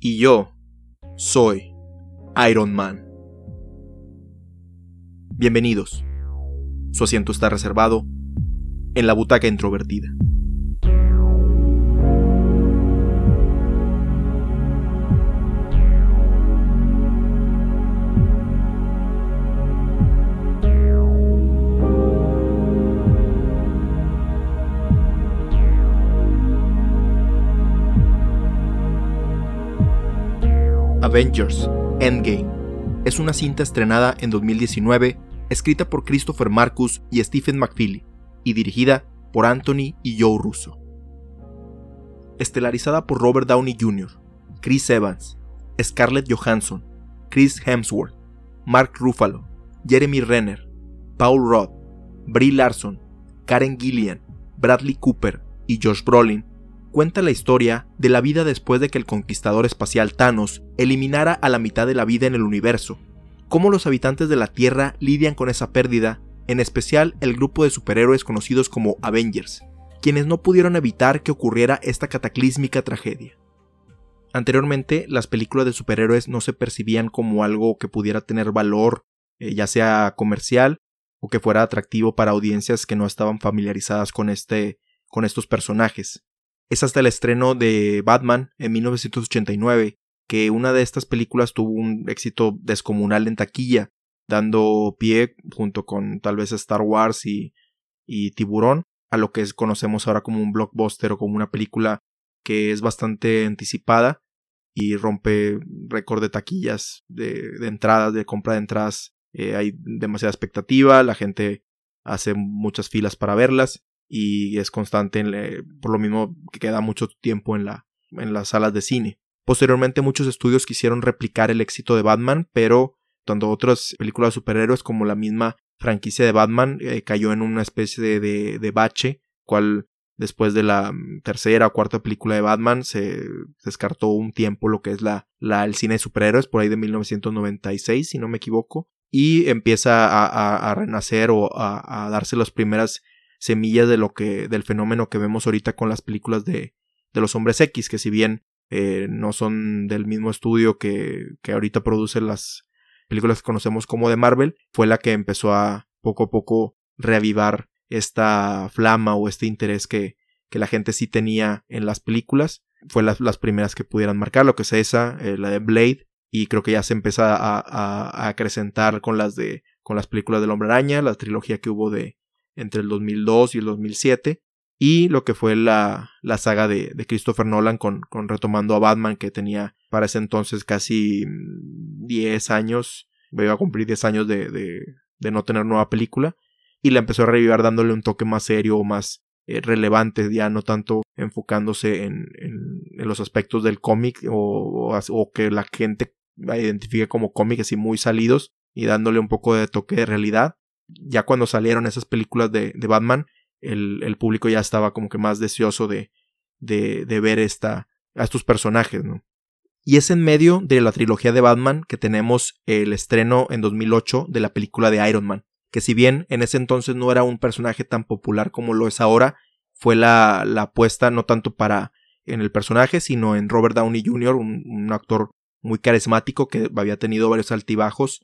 Y yo soy Iron Man. Bienvenidos. Su asiento está reservado en la butaca introvertida. Avengers Endgame es una cinta estrenada en 2019, escrita por Christopher Marcus y Stephen McFeely, y dirigida por Anthony y Joe Russo. Estelarizada por Robert Downey Jr., Chris Evans, Scarlett Johansson, Chris Hemsworth, Mark Ruffalo, Jeremy Renner, Paul Rudd, Brie Larson, Karen Gillian, Bradley Cooper y Josh Brolin, cuenta la historia de la vida después de que el conquistador espacial Thanos eliminara a la mitad de la vida en el universo, cómo los habitantes de la Tierra lidian con esa pérdida, en especial el grupo de superhéroes conocidos como Avengers, quienes no pudieron evitar que ocurriera esta cataclísmica tragedia. Anteriormente, las películas de superhéroes no se percibían como algo que pudiera tener valor, eh, ya sea comercial o que fuera atractivo para audiencias que no estaban familiarizadas con este con estos personajes. Es hasta el estreno de Batman en 1989 que una de estas películas tuvo un éxito descomunal en taquilla, dando pie, junto con tal vez Star Wars y, y Tiburón, a lo que conocemos ahora como un blockbuster o como una película que es bastante anticipada y rompe récord de taquillas, de, entradas, de compra de entradas. Eh, hay demasiada expectativa, la gente hace muchas filas para verlas y es constante por lo mismo que queda mucho tiempo en, la, en las salas de cine. Posteriormente muchos estudios quisieron replicar el éxito de Batman, pero tanto otras películas de superhéroes como la misma franquicia de Batman eh, cayó en una especie de, de, bache, cual después de la mm, tercera o cuarta película de Batman se descartó un tiempo lo que es la, la el cine de superhéroes por ahí de 1996 si no me equivoco y empieza a, a, renacer o a, a darse las primeras semillas de lo que, del fenómeno que vemos ahorita con las películas de, de los hombres X, que si bien eh, no son del mismo estudio que, que ahorita produce las películas que conocemos como de Marvel, fue la que empezó a poco a poco reavivar esta flama o este interés que, que la gente sí tenía en las películas. Fue las, las primeras que pudieran marcar, lo que es esa, eh, la de Blade, y creo que ya se empieza a, a, a, acrecentar con las de con las películas del Hombre Araña, la trilogía que hubo de, entre el 2002 y el 2007 y lo que fue la, la saga de, de, Christopher Nolan con, con retomando a Batman que tenía para ese entonces casi 10 años, iba a cumplir 10 años de, de, no tener nueva película y la empezó a revivir dándole un toque más serio más eh, relevante, ya no tanto enfocándose en, en, los aspectos del cómic o, o, que la gente identifique como cómic así muy salidos y dándole un poco de toque de realidad ya cuando salieron esas películas de, de Batman, el, el, público ya estaba como que más deseoso de, de, de ver esta, a estos personajes. Y es en medio de la trilogía de Batman que tenemos el estreno en 2008 de la película de Iron Man, que si bien en ese entonces no era un personaje tan popular como lo es ahora, fue la, la apuesta no tanto para en el personaje, sino en Robert Downey Jr., un actor muy carismático que había tenido varios altibajos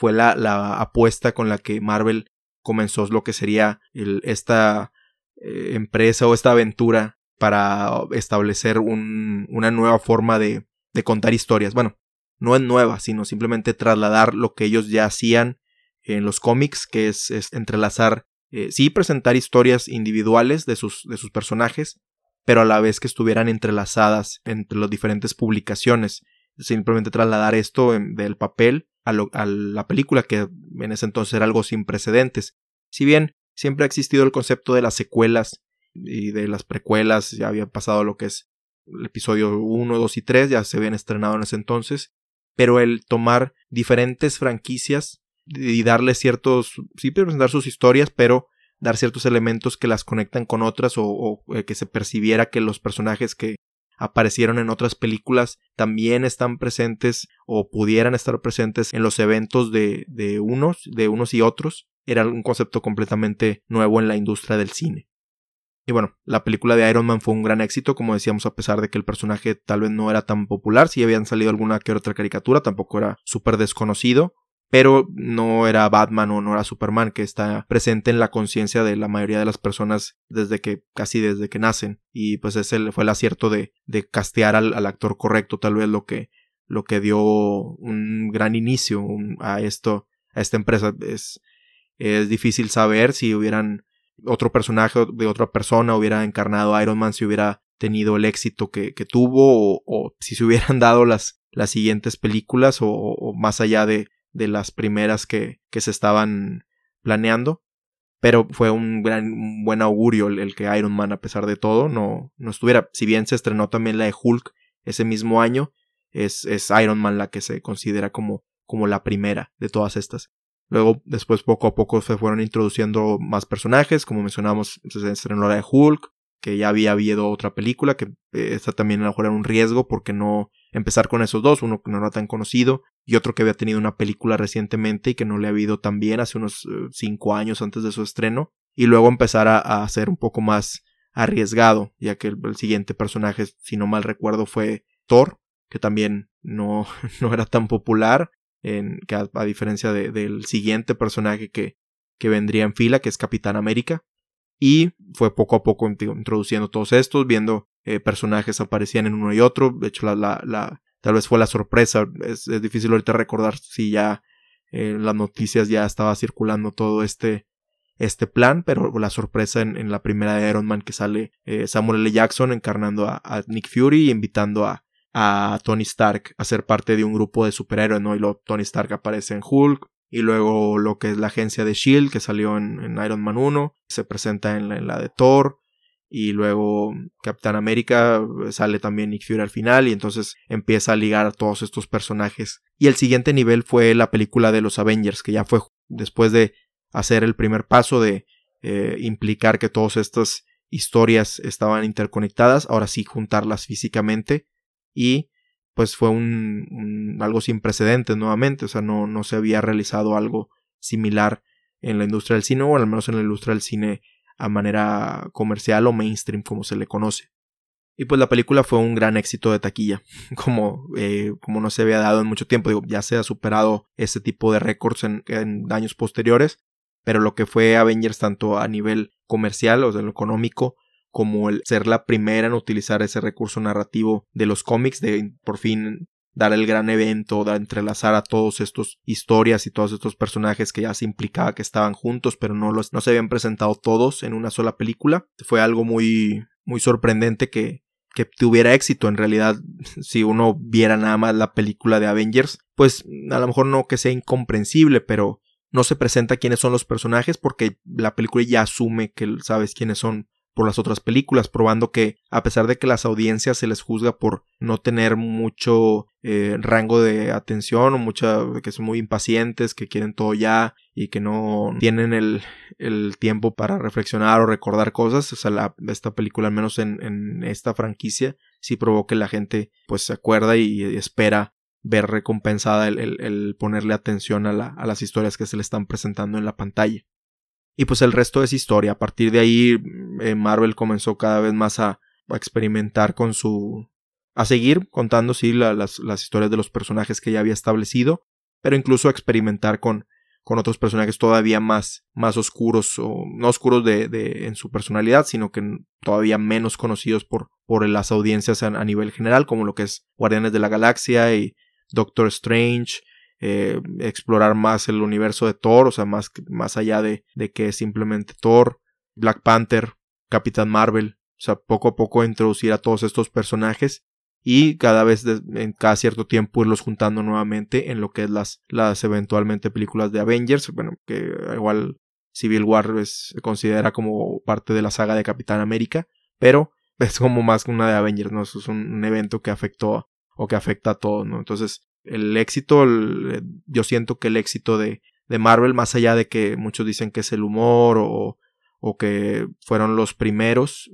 fue la, la apuesta con la que Marvel comenzó lo que sería esta eh, empresa o esta aventura para establecer un, una nueva forma de, contar historias. Bueno, no es nueva, sino simplemente trasladar lo que ellos ya hacían en los cómics, que es, es entrelazar, eh, sí presentar historias individuales de sus, de sus personajes, pero a la vez que estuvieran entrelazadas entre las diferentes publicaciones. Simplemente trasladar esto en, del papel a, la película, que en ese entonces era algo sin precedentes. Si bien siempre ha existido el concepto de las secuelas y de las precuelas, ya había pasado lo que es el episodio 1, 2 y 3, ya se habían estrenado en ese entonces, pero el tomar diferentes franquicias y darle ciertos, sí presentar sus historias, pero dar ciertos elementos que las conectan con otras o, o eh, que se percibiera que los personajes que aparecieron en otras películas también están presentes o pudieran estar presentes en los eventos de, de unos, de unos y otros. Era un concepto completamente nuevo en la industria del cine. Y bueno, la película de Iron Man fue un gran éxito, como decíamos, a pesar de que el personaje tal vez no era tan popular, si habían salido alguna que otra caricatura, tampoco era súper desconocido, pero no era Batman o no era Superman, que está presente en la conciencia de la mayoría de las personas desde que, casi desde que nacen. Y pues ese fue el acierto de, de castear al, actor correcto, tal vez lo que, lo que dio un gran inicio a esto, a esta empresa. Es, es difícil saber si hubieran otro personaje de otra persona hubiera encarnado Iron Man, si hubiera tenido el éxito que, tuvo o, si se hubieran dado las, las siguientes películas o, más allá de, de las primeras que, que, se estaban planeando. Pero fue un gran buen augurio el, que Iron Man, a pesar de todo, no, no estuviera. Si bien se estrenó también la de Hulk ese mismo año, es, es Iron Man la que se considera como, como la primera de todas estas. Luego, después, poco a poco se fueron introduciendo más personajes. Como mencionamos, se estrenó la de Hulk, que ya había habido otra película, que eh, esta también a lo mejor era un riesgo, porque no empezar con esos dos, uno que no era tan conocido, y otro que había tenido una película recientemente y que no le había ido tan bien hace unos eh, cinco años antes de su estreno. Y luego empezar a, ser un poco más arriesgado, ya que el, el siguiente personaje, si no mal recuerdo, fue Thor, que también no, no era tan popular en, que a, diferencia del siguiente personaje que, que vendría en fila, que es Capitán América. Y fue poco a poco introduciendo todos estos, viendo eh, personajes aparecían en uno y otro. De hecho, la, la, la tal vez fue la sorpresa. Es, difícil ahorita recordar si ya en eh, las noticias ya estaba circulando todo este, este plan, pero la sorpresa en, la primera de Iron Man que sale eh, Samuel L. Jackson encarnando a, Nick Fury y invitando a, a Tony Stark a ser parte de un grupo de superhéroes, ¿no? Y luego Tony Stark aparece en Hulk. Y luego lo que es la agencia de Shield, que salió en, Iron Man 1, se presenta en la, de Thor. Y luego Capitán América sale también Nick Fury al final. Y entonces empieza a ligar a todos estos personajes. Y el siguiente nivel fue la película de los Avengers, que ya fue después de hacer el primer paso de eh, implicar que todas estas historias estaban interconectadas. Ahora sí juntarlas físicamente y pues fue un, algo sin precedentes nuevamente, o sea, no, no se había realizado algo similar en la industria del cine o al menos en la industria del cine a manera comercial o mainstream como se le conoce. Y pues la película fue un gran éxito de taquilla, como, eh, como no se había dado en mucho tiempo. Digo, ya se ha superado ese tipo de récords en, años posteriores, pero lo que fue Avengers tanto a nivel comercial o de lo económico como el ser la primera en utilizar ese recurso narrativo de los cómics, de por fin dar el gran evento, de entrelazar a todos estos historias y todos estos personajes que ya se implicaba que estaban juntos, pero no los no se habían presentado todos en una sola película. Fue algo muy muy sorprendente que que tuviera éxito en realidad si uno viera nada más la película de Avengers, pues a lo mejor no que sea incomprensible, pero no se presenta quiénes son los personajes porque la película ya asume que sabes quiénes son por las otras películas, probando que a pesar de que las audiencias se les juzga por no tener mucho eh, rango de atención o mucha que son muy impacientes, que quieren todo ya y que no tienen el, el tiempo para reflexionar o recordar cosas, o sea, la, esta película al menos en, esta franquicia sí provocó que la gente pues se acuerda y, espera ver recompensada el, el, el ponerle atención a, la, a las historias que se le están presentando en la pantalla. Y pues el resto es historia. A partir de ahí, eh, Marvel comenzó cada vez más a, experimentar con su. a seguir contando, sí, las, las, historias de los personajes que ya había establecido, pero incluso a experimentar con, con otros personajes todavía más, más oscuros, o no oscuros de, de, en su personalidad, sino que todavía menos conocidos por, por las audiencias a nivel general, como lo que es Guardianes de la Galaxia y Doctor Strange eh, explorar más el universo de Thor, o sea, más, más allá de, de que simplemente Thor, Black Panther, Capitán Marvel, o sea, poco a poco introducir a todos estos personajes y cada vez en cada cierto tiempo irlos juntando nuevamente en lo que es las, las eventualmente películas de Avengers, bueno, que igual Civil War se considera como parte de la saga de Capitán América, pero es como más que una de Avengers, ¿no? Eso es un, un evento que afectó o que afecta a todos, ¿no? Entonces, el éxito, yo siento que el éxito de, de Marvel, más allá de que muchos dicen que es el humor o, o que fueron los primeros,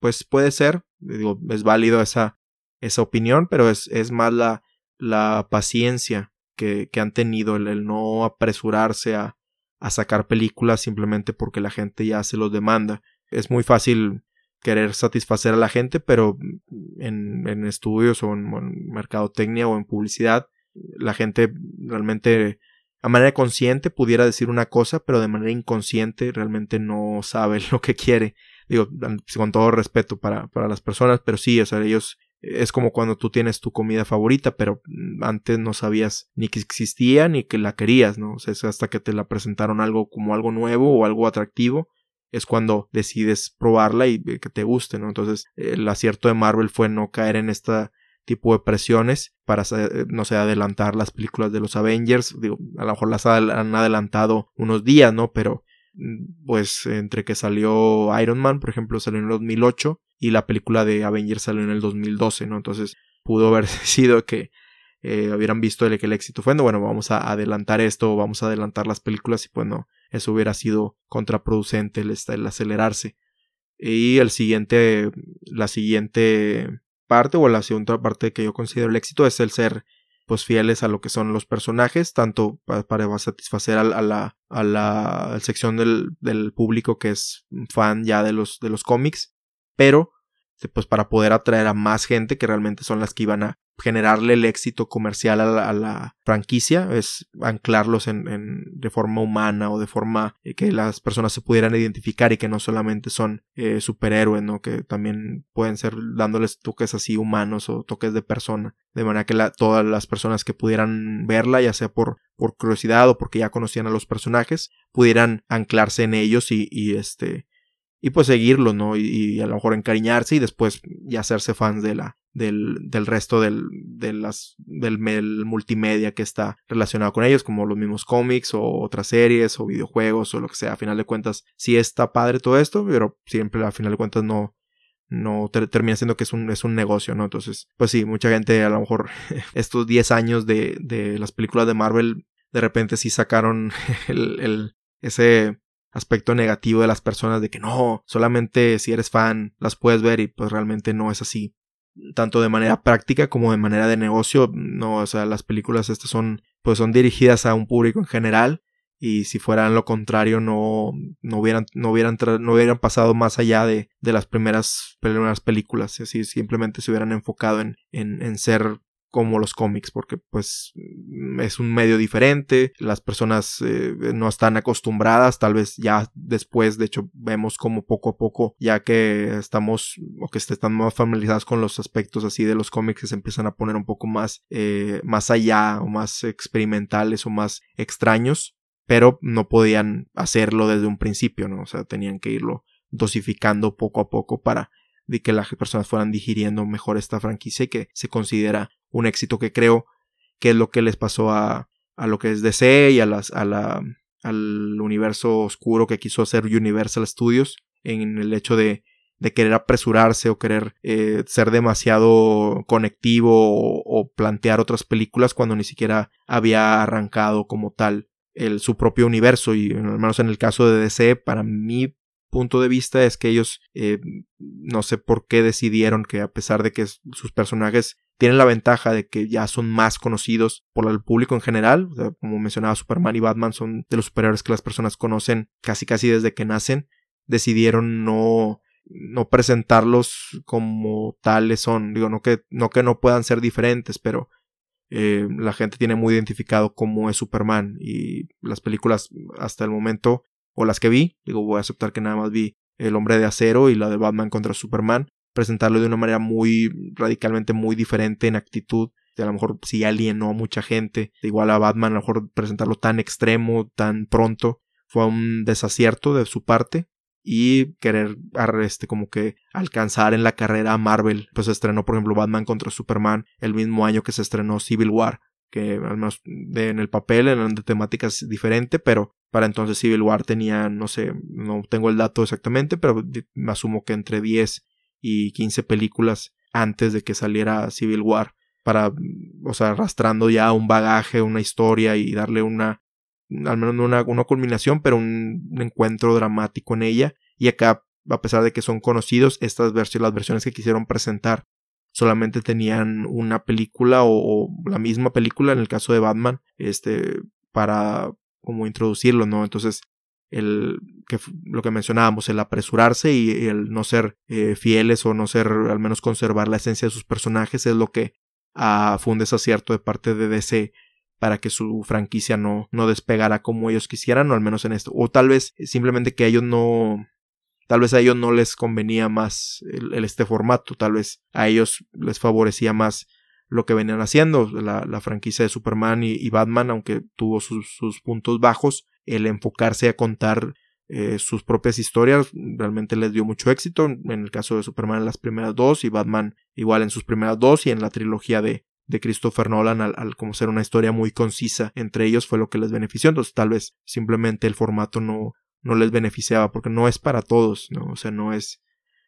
pues puede ser, digo, es válido esa, esa opinión, pero es, es más la, la paciencia que, que han tenido, el, no apresurarse a, a sacar películas simplemente porque la gente ya se los demanda. Es muy fácil querer satisfacer a la gente, pero en, en estudios o en, en mercadotecnia o en publicidad, la gente realmente a manera consciente pudiera decir una cosa, pero de manera inconsciente realmente no sabe lo que quiere. Digo, con todo respeto para, para las personas, pero sí, o sea, ellos es como cuando tú tienes tu comida favorita, pero antes no sabías ni que existía ni que la querías, ¿no? O sea, hasta que te la presentaron algo como algo nuevo o algo atractivo, es cuando decides probarla y que te guste, ¿no? Entonces, el acierto de Marvel fue no caer en este tipo de presiones para, no sé, adelantar las películas de los Avengers. Digo, a lo mejor las han adelantado unos días, ¿no? Pero pues entre que salió Iron Man, por ejemplo, salió en el 2008 y la película de Avengers salió en el 2012, ¿no? Entonces pudo haber sido que eh, hubieran visto el, que el éxito fue, no, bueno, vamos a adelantar esto, vamos a adelantar las películas y pues no, eso hubiera sido contraproducente el, el acelerarse. Y el siguiente, la siguiente parte o la segunda parte que yo considero el éxito es el ser pues fieles a lo que son los personajes, tanto para, satisfacer a, la, a la sección del, del, público que es fan ya de los cómics, pero pues para poder atraer a más gente que realmente son las que iban a generarle el éxito comercial a la, franquicia, es anclarlos en, en, de forma humana o de forma eh, que las personas se pudieran identificar y que no solamente son eh, superhéroes, ¿no? Que también pueden ser dándoles toques así humanos o toques de persona, de manera que la, todas las personas que pudieran verla, ya sea por, por curiosidad o porque ya conocían a los personajes, pudieran anclarse en ellos y, y este y pues seguirlo, ¿no? Y, a lo mejor encariñarse y después ya hacerse fans de la, del, del resto del, de las, del, multimedia que está relacionado con ellos, como los mismos cómics o otras series o videojuegos o lo que sea. A final de cuentas, sí está padre todo esto, pero siempre a final de cuentas no, no termina siendo que es un, es un negocio, ¿no? Entonces, pues sí, mucha gente a lo mejor estos 10 años de, de las películas de Marvel, de repente sí sacaron el, el ese aspecto negativo de las personas de que no, solamente si eres fan las puedes ver y pues realmente no es así. Tanto de manera práctica como de manera de negocio, no, o sea, las películas estas son pues son dirigidas a un público en general y si fueran lo contrario no, no hubieran no hubieran no pasado más allá de, de las primeras, primeras películas así simplemente se hubieran enfocado en, en, en ser como los cómics, porque pues es un medio diferente, las personas eh, no están acostumbradas, tal vez ya después, de hecho, vemos como poco a poco, ya que estamos o que están más familiarizados con los aspectos así de los cómics, se empiezan a poner un poco más, eh, más allá o más experimentales o más extraños, pero no podían hacerlo desde un principio, ¿no? O sea, tenían que irlo dosificando poco a poco para de que las personas fueran digiriendo mejor esta franquicia y que se considera un éxito que creo que es lo que les pasó a, a lo que es DC y a las, a la, al universo oscuro que quiso hacer Universal Studios en el hecho de, de querer apresurarse o querer eh, ser demasiado conectivo o, o, plantear otras películas cuando ni siquiera había arrancado como tal el, su propio universo. Y al menos en el caso de DC para mí punto de vista es que ellos eh, no sé por qué decidieron que a pesar de que sus personajes tienen la ventaja de que ya son más conocidos por el público en general, como mencionaba Superman y Batman son de los superiores que las personas conocen casi casi desde que nacen, decidieron no no presentarlos como tales son, digo, no que no, que no puedan ser diferentes, pero eh, la gente tiene muy identificado cómo es Superman y las películas hasta el momento o las que vi, digo, voy a aceptar que nada más vi El hombre de acero y la de Batman contra Superman, presentarlo de una manera muy radicalmente muy diferente en actitud, a lo mejor si alienó a mucha gente, igual a Batman, a lo mejor presentarlo tan extremo, tan pronto, fue un desacierto de su parte y querer este como que alcanzar en la carrera a Marvel, pues se estrenó por ejemplo Batman contra Superman el mismo año que se estrenó Civil War, que al menos en el papel eran de temáticas diferentes, pero para entonces Civil War tenía, no sé, no tengo el dato exactamente, pero me asumo que entre 10 y 15 películas antes de que saliera Civil War, para, o sea, arrastrando ya un bagaje, una historia y darle una, al menos una, una culminación, pero un, encuentro dramático en ella. Y acá, a pesar de que son conocidos, estas versiones, las versiones que quisieron presentar solamente tenían una película o, la misma película en el caso de Batman, este, para como introducirlo, ¿no? Entonces, el que lo que mencionábamos, el apresurarse y, el no ser eh, fieles o no ser, al menos conservar la esencia de sus personajes es lo que ah, fue un desacierto de parte de DC para que su franquicia no, no despegara como ellos quisieran, o al menos en esto. O tal vez simplemente que ellos no. Tal vez a ellos no les convenía más el, este formato. Tal vez a ellos les favorecía más lo que venían haciendo. La, franquicia de Superman y, Batman, aunque tuvo sus, puntos bajos, el enfocarse a contar eh, sus propias historias realmente les dio mucho éxito. En el caso de Superman en las primeras dos y Batman igual en sus primeras dos y en la trilogía de, de Christopher Nolan al, como ser una historia muy concisa entre ellos fue lo que les benefició. Entonces tal vez simplemente el formato no, no les beneficiaba porque no es para todos, ¿no? O sea, no es,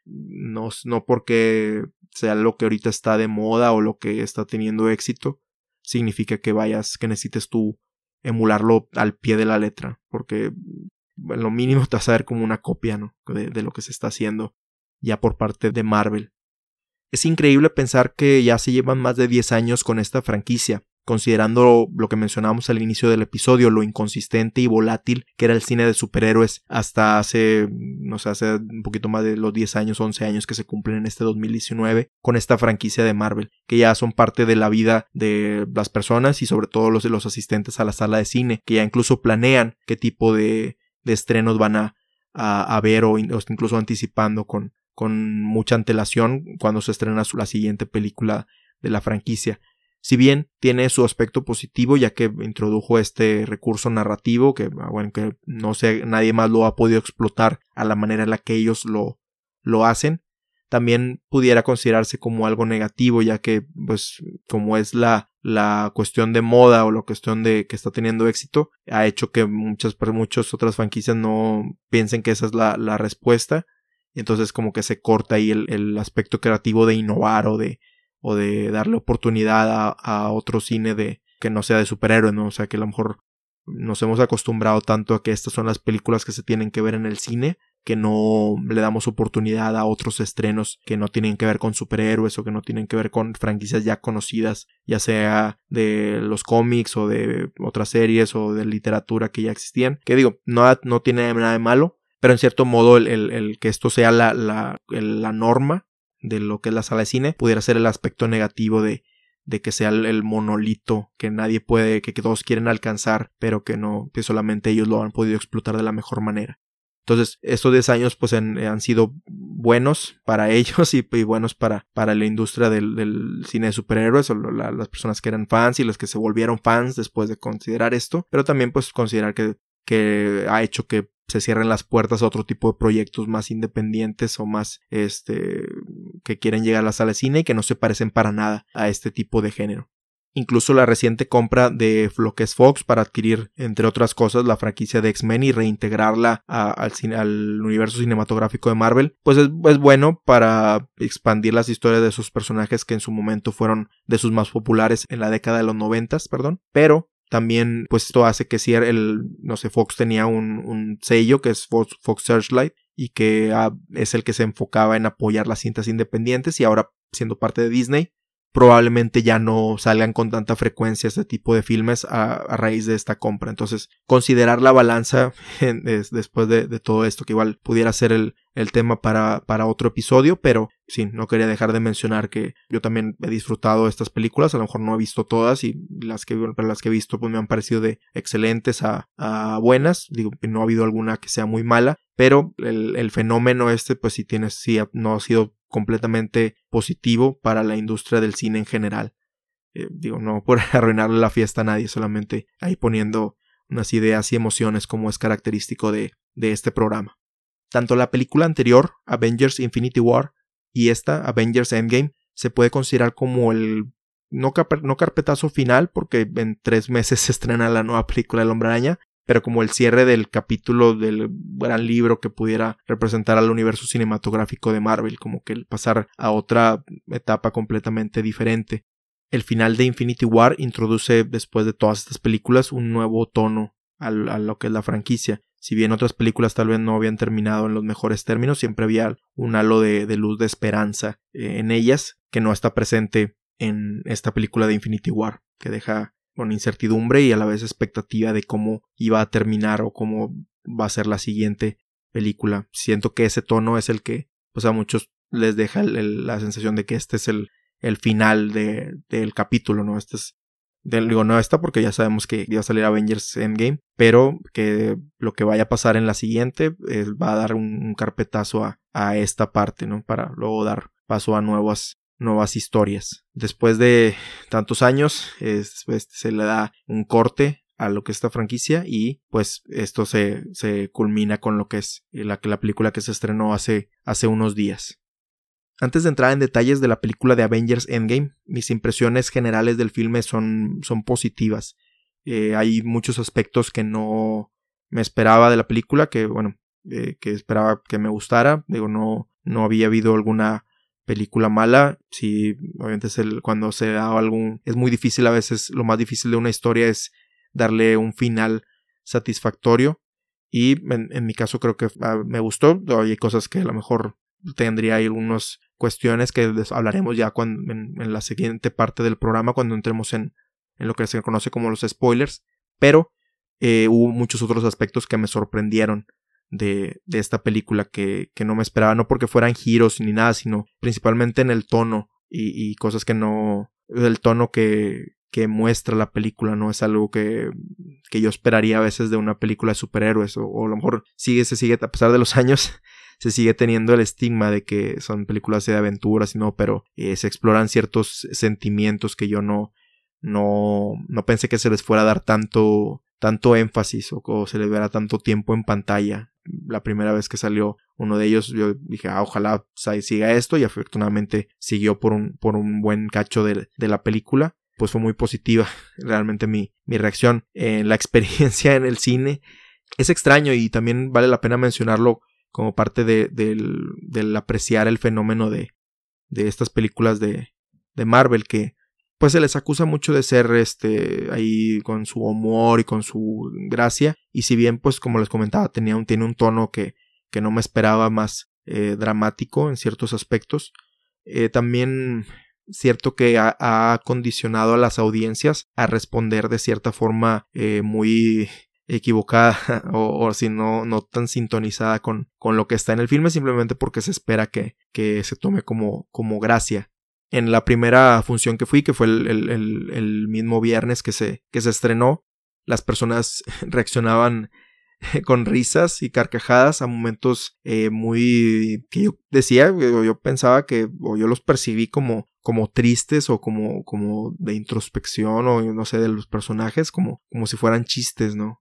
no, no porque sea lo que ahorita está de moda o lo que está teniendo éxito, significa que vayas, que necesites tú emularlo al pie de la letra, porque en lo mínimo te vas a ver como una copia, ¿no? De, de lo que se está haciendo ya por parte de Marvel. Es increíble pensar que ya se llevan más de 10 años con esta franquicia, considerando lo que mencionábamos al inicio del episodio, lo inconsistente y volátil que era el cine de superhéroes hasta hace, no sé, hace un poquito más de los 10 años, 11 años que se cumplen en este 2019 con esta franquicia de Marvel, que ya son parte de la vida de las personas y sobre todo los de los asistentes a la sala de cine, que ya incluso planean qué tipo de, estrenos van a, a, ver o, incluso anticipando con, con mucha antelación cuando se estrena la siguiente película de la franquicia. Si bien tiene su aspecto positivo ya que introdujo este recurso narrativo que, ah, bueno, que no sé, nadie más lo ha podido explotar a la manera en la que ellos lo, lo hacen, también pudiera considerarse como algo negativo ya que pues como es la, la cuestión de moda o la cuestión de que está teniendo éxito ha hecho que muchas, muchas otras franquicias no piensen que esa es la, la respuesta. Entonces como que se corta ahí el, aspecto creativo de innovar o de, o de darle oportunidad a, otro cine de que no sea de superhéroe, ¿no? O sea, que a lo mejor nos hemos acostumbrado tanto a que estas son las películas que se tienen que ver en el cine, que no le damos oportunidad a otros estrenos que no tienen que ver con superhéroes o que no tienen que ver con franquicias ya conocidas, ya sea de los cómics o de otras series o de literatura que ya existían. Que digo, no, no tiene nada de malo, pero en cierto modo el, el, que esto sea la, la, la, norma de lo que es la sala de cine pudiera ser el aspecto negativo de, de que sea el, monolito que nadie puede, que, todos quieren alcanzar, pero que no, que solamente ellos lo han podido explotar de la mejor manera. Entonces, estos 10 años pues han sido buenos para ellos y, buenos para, para la industria del, cine de superhéroes o las personas que eran fans y los que se volvieron fans después de considerar esto, pero también pues considerar que, que ha hecho que se cierren las puertas a otro tipo de proyectos más independientes o más este que quieren llegar a la sala de cine y que no se parecen para nada a este tipo de género. Incluso la reciente compra de lo Fox para adquirir, entre otras cosas, la franquicia de X-Men y reintegrarla al, universo cinematográfico de Marvel, pues es, es, bueno para expandir las historias de esos personajes que en su momento fueron de sus más populares en la década de los noventas, perdón, pero también, pues esto hace que si el, no sé, Fox tenía un, sello que es Fox Searchlight y que ah, es el que se enfocaba en apoyar las cintas independientes y ahora siendo parte de Disney, probablemente ya no salgan con tanta frecuencia este tipo de filmes a, raíz de esta compra. Entonces, considerar la balanza después de, todo esto, que igual pudiera ser el, el tema para, para, otro episodio, pero sí, no quería dejar de mencionar que yo también he disfrutado estas películas, a lo mejor no he visto todas y las que, las que he visto pues me han parecido de excelentes a, a buenas, digo, no ha habido alguna que sea muy mala, pero el, el fenómeno este pues sí tiene, sí no ha sido completamente positivo para la industria del cine en general. Eh, digo, no por arruinarle la fiesta a nadie, solamente ahí poniendo unas ideas y emociones como es característico de, de este programa. Tanto la película anterior, Avengers Infinity War, y esta, Avengers Endgame, se puede considerar como el no, carpetazo final, porque en tres meses se estrena la nueva película del Hombre Araña, pero como el cierre del capítulo del gran libro que pudiera representar al universo cinematográfico de Marvel, como que el pasar a otra etapa completamente diferente. El final de Infinity War introduce, después de todas estas películas, un nuevo tono a, lo que es la franquicia. Si bien otras películas tal vez no habían terminado en los mejores términos, siempre había un halo de, luz de esperanza eh, en ellas que no está presente en esta película de Infinity War, que deja con incertidumbre y a la vez expectativa de cómo iba a terminar o cómo va a ser la siguiente película. Siento que ese tono es el que pues a muchos les deja la sensación de que este es el, el final de, del capítulo, ¿no? Este es digo, no esta porque ya sabemos que iba a salir Avengers Endgame, pero que lo que vaya a pasar en la siguiente eh, va a dar un, carpetazo a, a, esta parte, ¿no? Para luego dar paso a nuevas, nuevas historias. Después de tantos años, se le da un corte a lo que es esta franquicia y pues esto se, se culmina con lo que es la, la película que se estrenó hace, hace unos días. Antes de entrar en detalles de la película de Avengers Endgame, mis impresiones generales del filme son, son positivas. Eh, hay muchos aspectos que no me esperaba de la película, que bueno, eh, que esperaba que me gustara. Digo, no, no había habido alguna película mala. Si obviamente es el, cuando se da algún. Es muy difícil a veces. Lo más difícil de una historia es darle un final satisfactorio. Y en, mi caso creo que ah, me gustó. Hay cosas que a lo mejor tendría algunas cuestiones que hablaremos ya cuando, en, la siguiente parte del programa cuando entremos en, en, lo que se conoce como los spoilers, pero eh, hubo muchos otros aspectos que me sorprendieron de, de esta película que, que, no me esperaba, no porque fueran giros ni nada, sino principalmente en el tono y, y cosas que no, el tono que, que muestra la película, no es algo que, que yo esperaría a veces de una película de superhéroes, o, a lo mejor sigue, se sigue, a pesar de los años, se sigue teniendo el estigma de que son películas de aventuras y no, pero eh, se exploran ciertos sentimientos que yo no, no, no pensé que se les fuera a dar tanto, tanto énfasis o, se les verá tanto tiempo en pantalla. La primera vez que salió uno de ellos, yo dije, ah, ojalá siga esto y afortunadamente siguió por un, por un buen cacho de, de la película pues fue muy positiva realmente mi, mi reacción en la experiencia en el cine. Es extraño y también vale la pena mencionarlo como parte de, del, apreciar el fenómeno de, de estas películas de, de Marvel que pues se les acusa mucho de ser este ahí con su humor y con su gracia y si bien pues como les comentaba tenía un, tiene un tono que, que no me esperaba más eh, dramático en ciertos aspectos eh, también cierto que ha, condicionado a las audiencias a responder de cierta forma eh, muy equivocada o, o, si no, no tan sintonizada con, con lo que está en el filme simplemente porque se espera que, que se tome como, como gracia. En la primera función que fui, que fue el, mismo viernes que se, estrenó, las personas reaccionaban con risas y carcajadas a momentos eh, muy que yo decía o yo pensaba que o yo los percibí como tristes o como de introspección o no sé de los personajes como como si fueran chistes no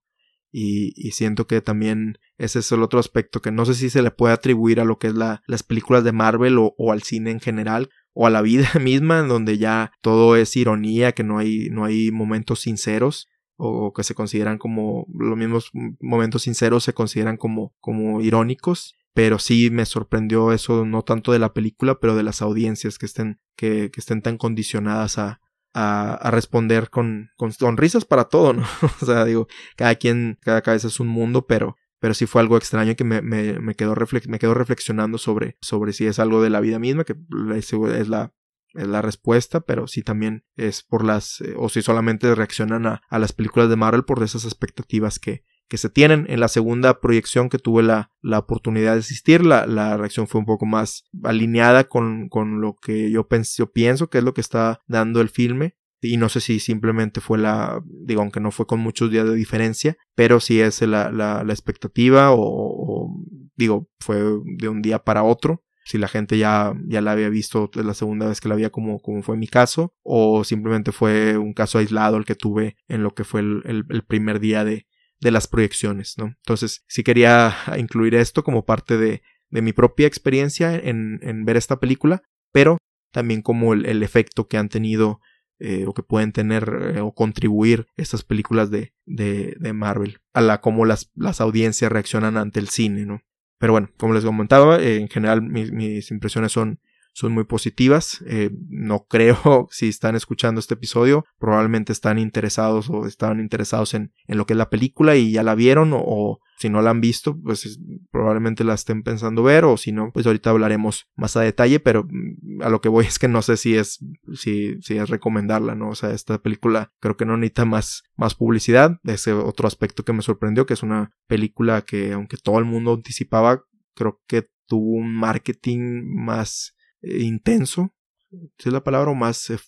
y, siento que también ese es el otro aspecto que no sé si se le puede atribuir a lo que es la, las películas de Marvel o, al cine en general o a la vida misma en donde ya todo es ironía, que no hay, no hay momentos sinceros o, que se consideran como los mismos momentos sinceros se consideran como, como irónicos pero sí me sorprendió eso no tanto de la película pero de las audiencias que estén que, que estén tan condicionadas a, a, responder con, con sonrisas para todo, ¿no? o sea, digo, cada quien, cada cabeza es un mundo, pero, pero sí fue algo extraño que me, me, me quedó, me quedó reflexionando sobre, sobre si es algo de la vida misma, que es la, es la respuesta, pero si también es por las, eh, o si solamente reaccionan a, a, las películas de Marvel por esas expectativas que, que se tienen. En la segunda proyección que tuve la, la oportunidad de asistir, la, la, reacción fue un poco más alineada con, con lo que yo, yo pienso que es lo que está dando el filme. Y no sé si simplemente fue la, digo, aunque no fue con muchos días de diferencia, pero si es la, la, la expectativa o, digo, fue de un día para otro si la gente ya, ya la había visto la segunda vez que la había como, como fue mi caso, o simplemente fue un caso aislado el que tuve en lo que fue el, el primer día de, de las proyecciones, ¿no? Entonces, sí quería incluir esto como parte de, de mi propia experiencia en, en, ver esta película, pero también como el, efecto que han tenido eh, o que pueden tener eh, o contribuir estas películas de, de, Marvel, a la cómo las, las audiencias reaccionan ante el cine, ¿no? Pero bueno, como les comentaba, eh, en general mis impresiones son, son muy positivas. Eh, no creo si están escuchando este episodio, probablemente están interesados o estaban interesados en, en lo que es la película y ya la vieron o, si no la han visto, pues probablemente la estén pensando ver o si no, pues ahorita hablaremos más a detalle, pero mm, a lo que voy es que no sé si es si, si es recomendarla, ¿no? O sea, esta película creo que no necesita más más publicidad, ese otro aspecto que me sorprendió que es una película que aunque todo el mundo anticipaba, creo que tuvo un marketing más intenso, es la palabra, más eh,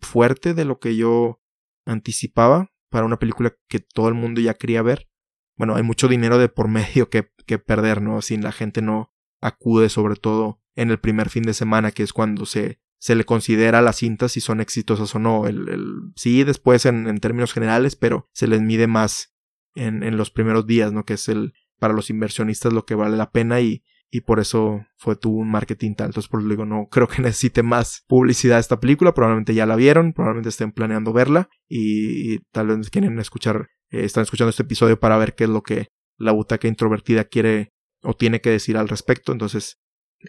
fuerte de lo que yo anticipaba para una película que todo el mundo ya quería ver. Bueno, hay mucho dinero de por medio que, que perder, ¿no? Si la gente no acude, sobre todo en el primer fin de semana, que es cuando se, se le considera las cintas si son exitosas o no. El, el sí, después en, en, términos generales, pero se les mide más en, en los primeros días, ¿no? Que es el, para los inversionistas lo que vale la pena y, y por eso fue tu un marketing tal. Entonces, por eso digo, no creo que necesite más publicidad esta película. Probablemente ya la vieron, probablemente estén planeando verla y, tal vez quieren escuchar, eh, están escuchando este episodio para ver qué es lo que la butaca introvertida quiere o tiene que decir al respecto. Entonces,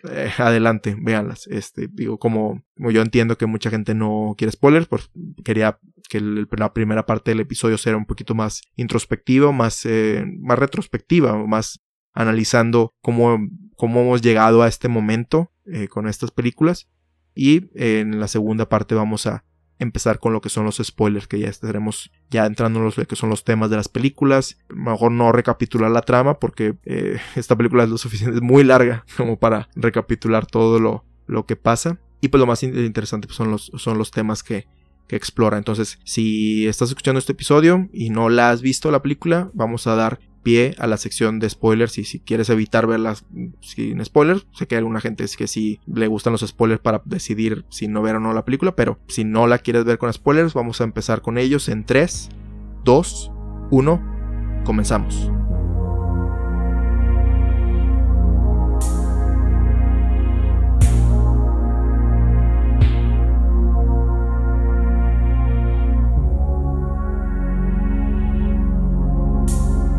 eh, adelante, véanlas. Este, digo, como, yo entiendo que mucha gente no quiere spoilers, pues quería que la primera parte del episodio sea un poquito más introspectivo, más, eh, más retrospectiva, más analizando cómo, cómo hemos llegado a este momento eh, con estas películas. Y en la segunda parte vamos a empezar con lo que son los spoilers, que ya estaremos ya entrando en los que son los temas de las películas. Mejor no recapitular la trama porque eh, esta película es lo suficiente, es muy larga como para recapitular todo lo, lo que pasa. Y pues lo más interesante pues, son, los, son los temas que, que explora. Entonces, si estás escuchando este episodio y no la has visto la película, vamos a dar pie a la sección de spoilers y si quieres evitar verlas sin spoilers, sé que hay alguna gente que sí le gustan los spoilers para decidir si no ver o no la película, pero si no la quieres ver con spoilers, vamos a empezar con ellos en 3, 2, 1, comenzamos.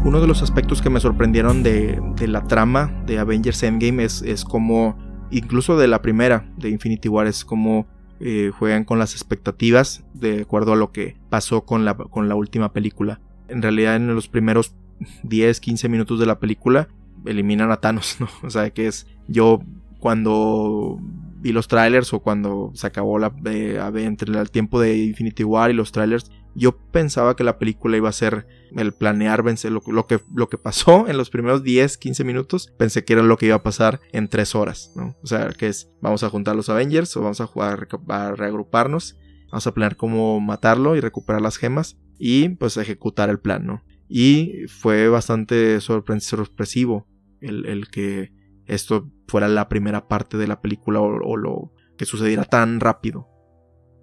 Uno de los aspectos que me sorprendieron de, la trama de Avengers Endgame es, como, incluso de la primera, de Infinity War, es como eh, juegan con las expectativas de acuerdo a lo que pasó con la, con la última película. En realidad en los primeros 10, 15 minutos de la película eliminan a Thanos, ¿no? O sea que es yo cuando vi los trailers o cuando se acabó la eh, entre el tiempo de Infinity War y los trailers yo pensaba que la película iba a ser el planear vencer lo, que, lo que pasó en los primeros 10, 15 minutos. Pensé que era lo que iba a pasar en 3 horas, ¿no? O sea, que es, vamos a juntar los Avengers o vamos a jugar, a reagruparnos. Vamos a planear cómo matarlo y recuperar las gemas y pues ejecutar el plan, ¿no? Y fue bastante sorpresivo el, el que esto fuera la primera parte de la película o lo que sucediera tan rápido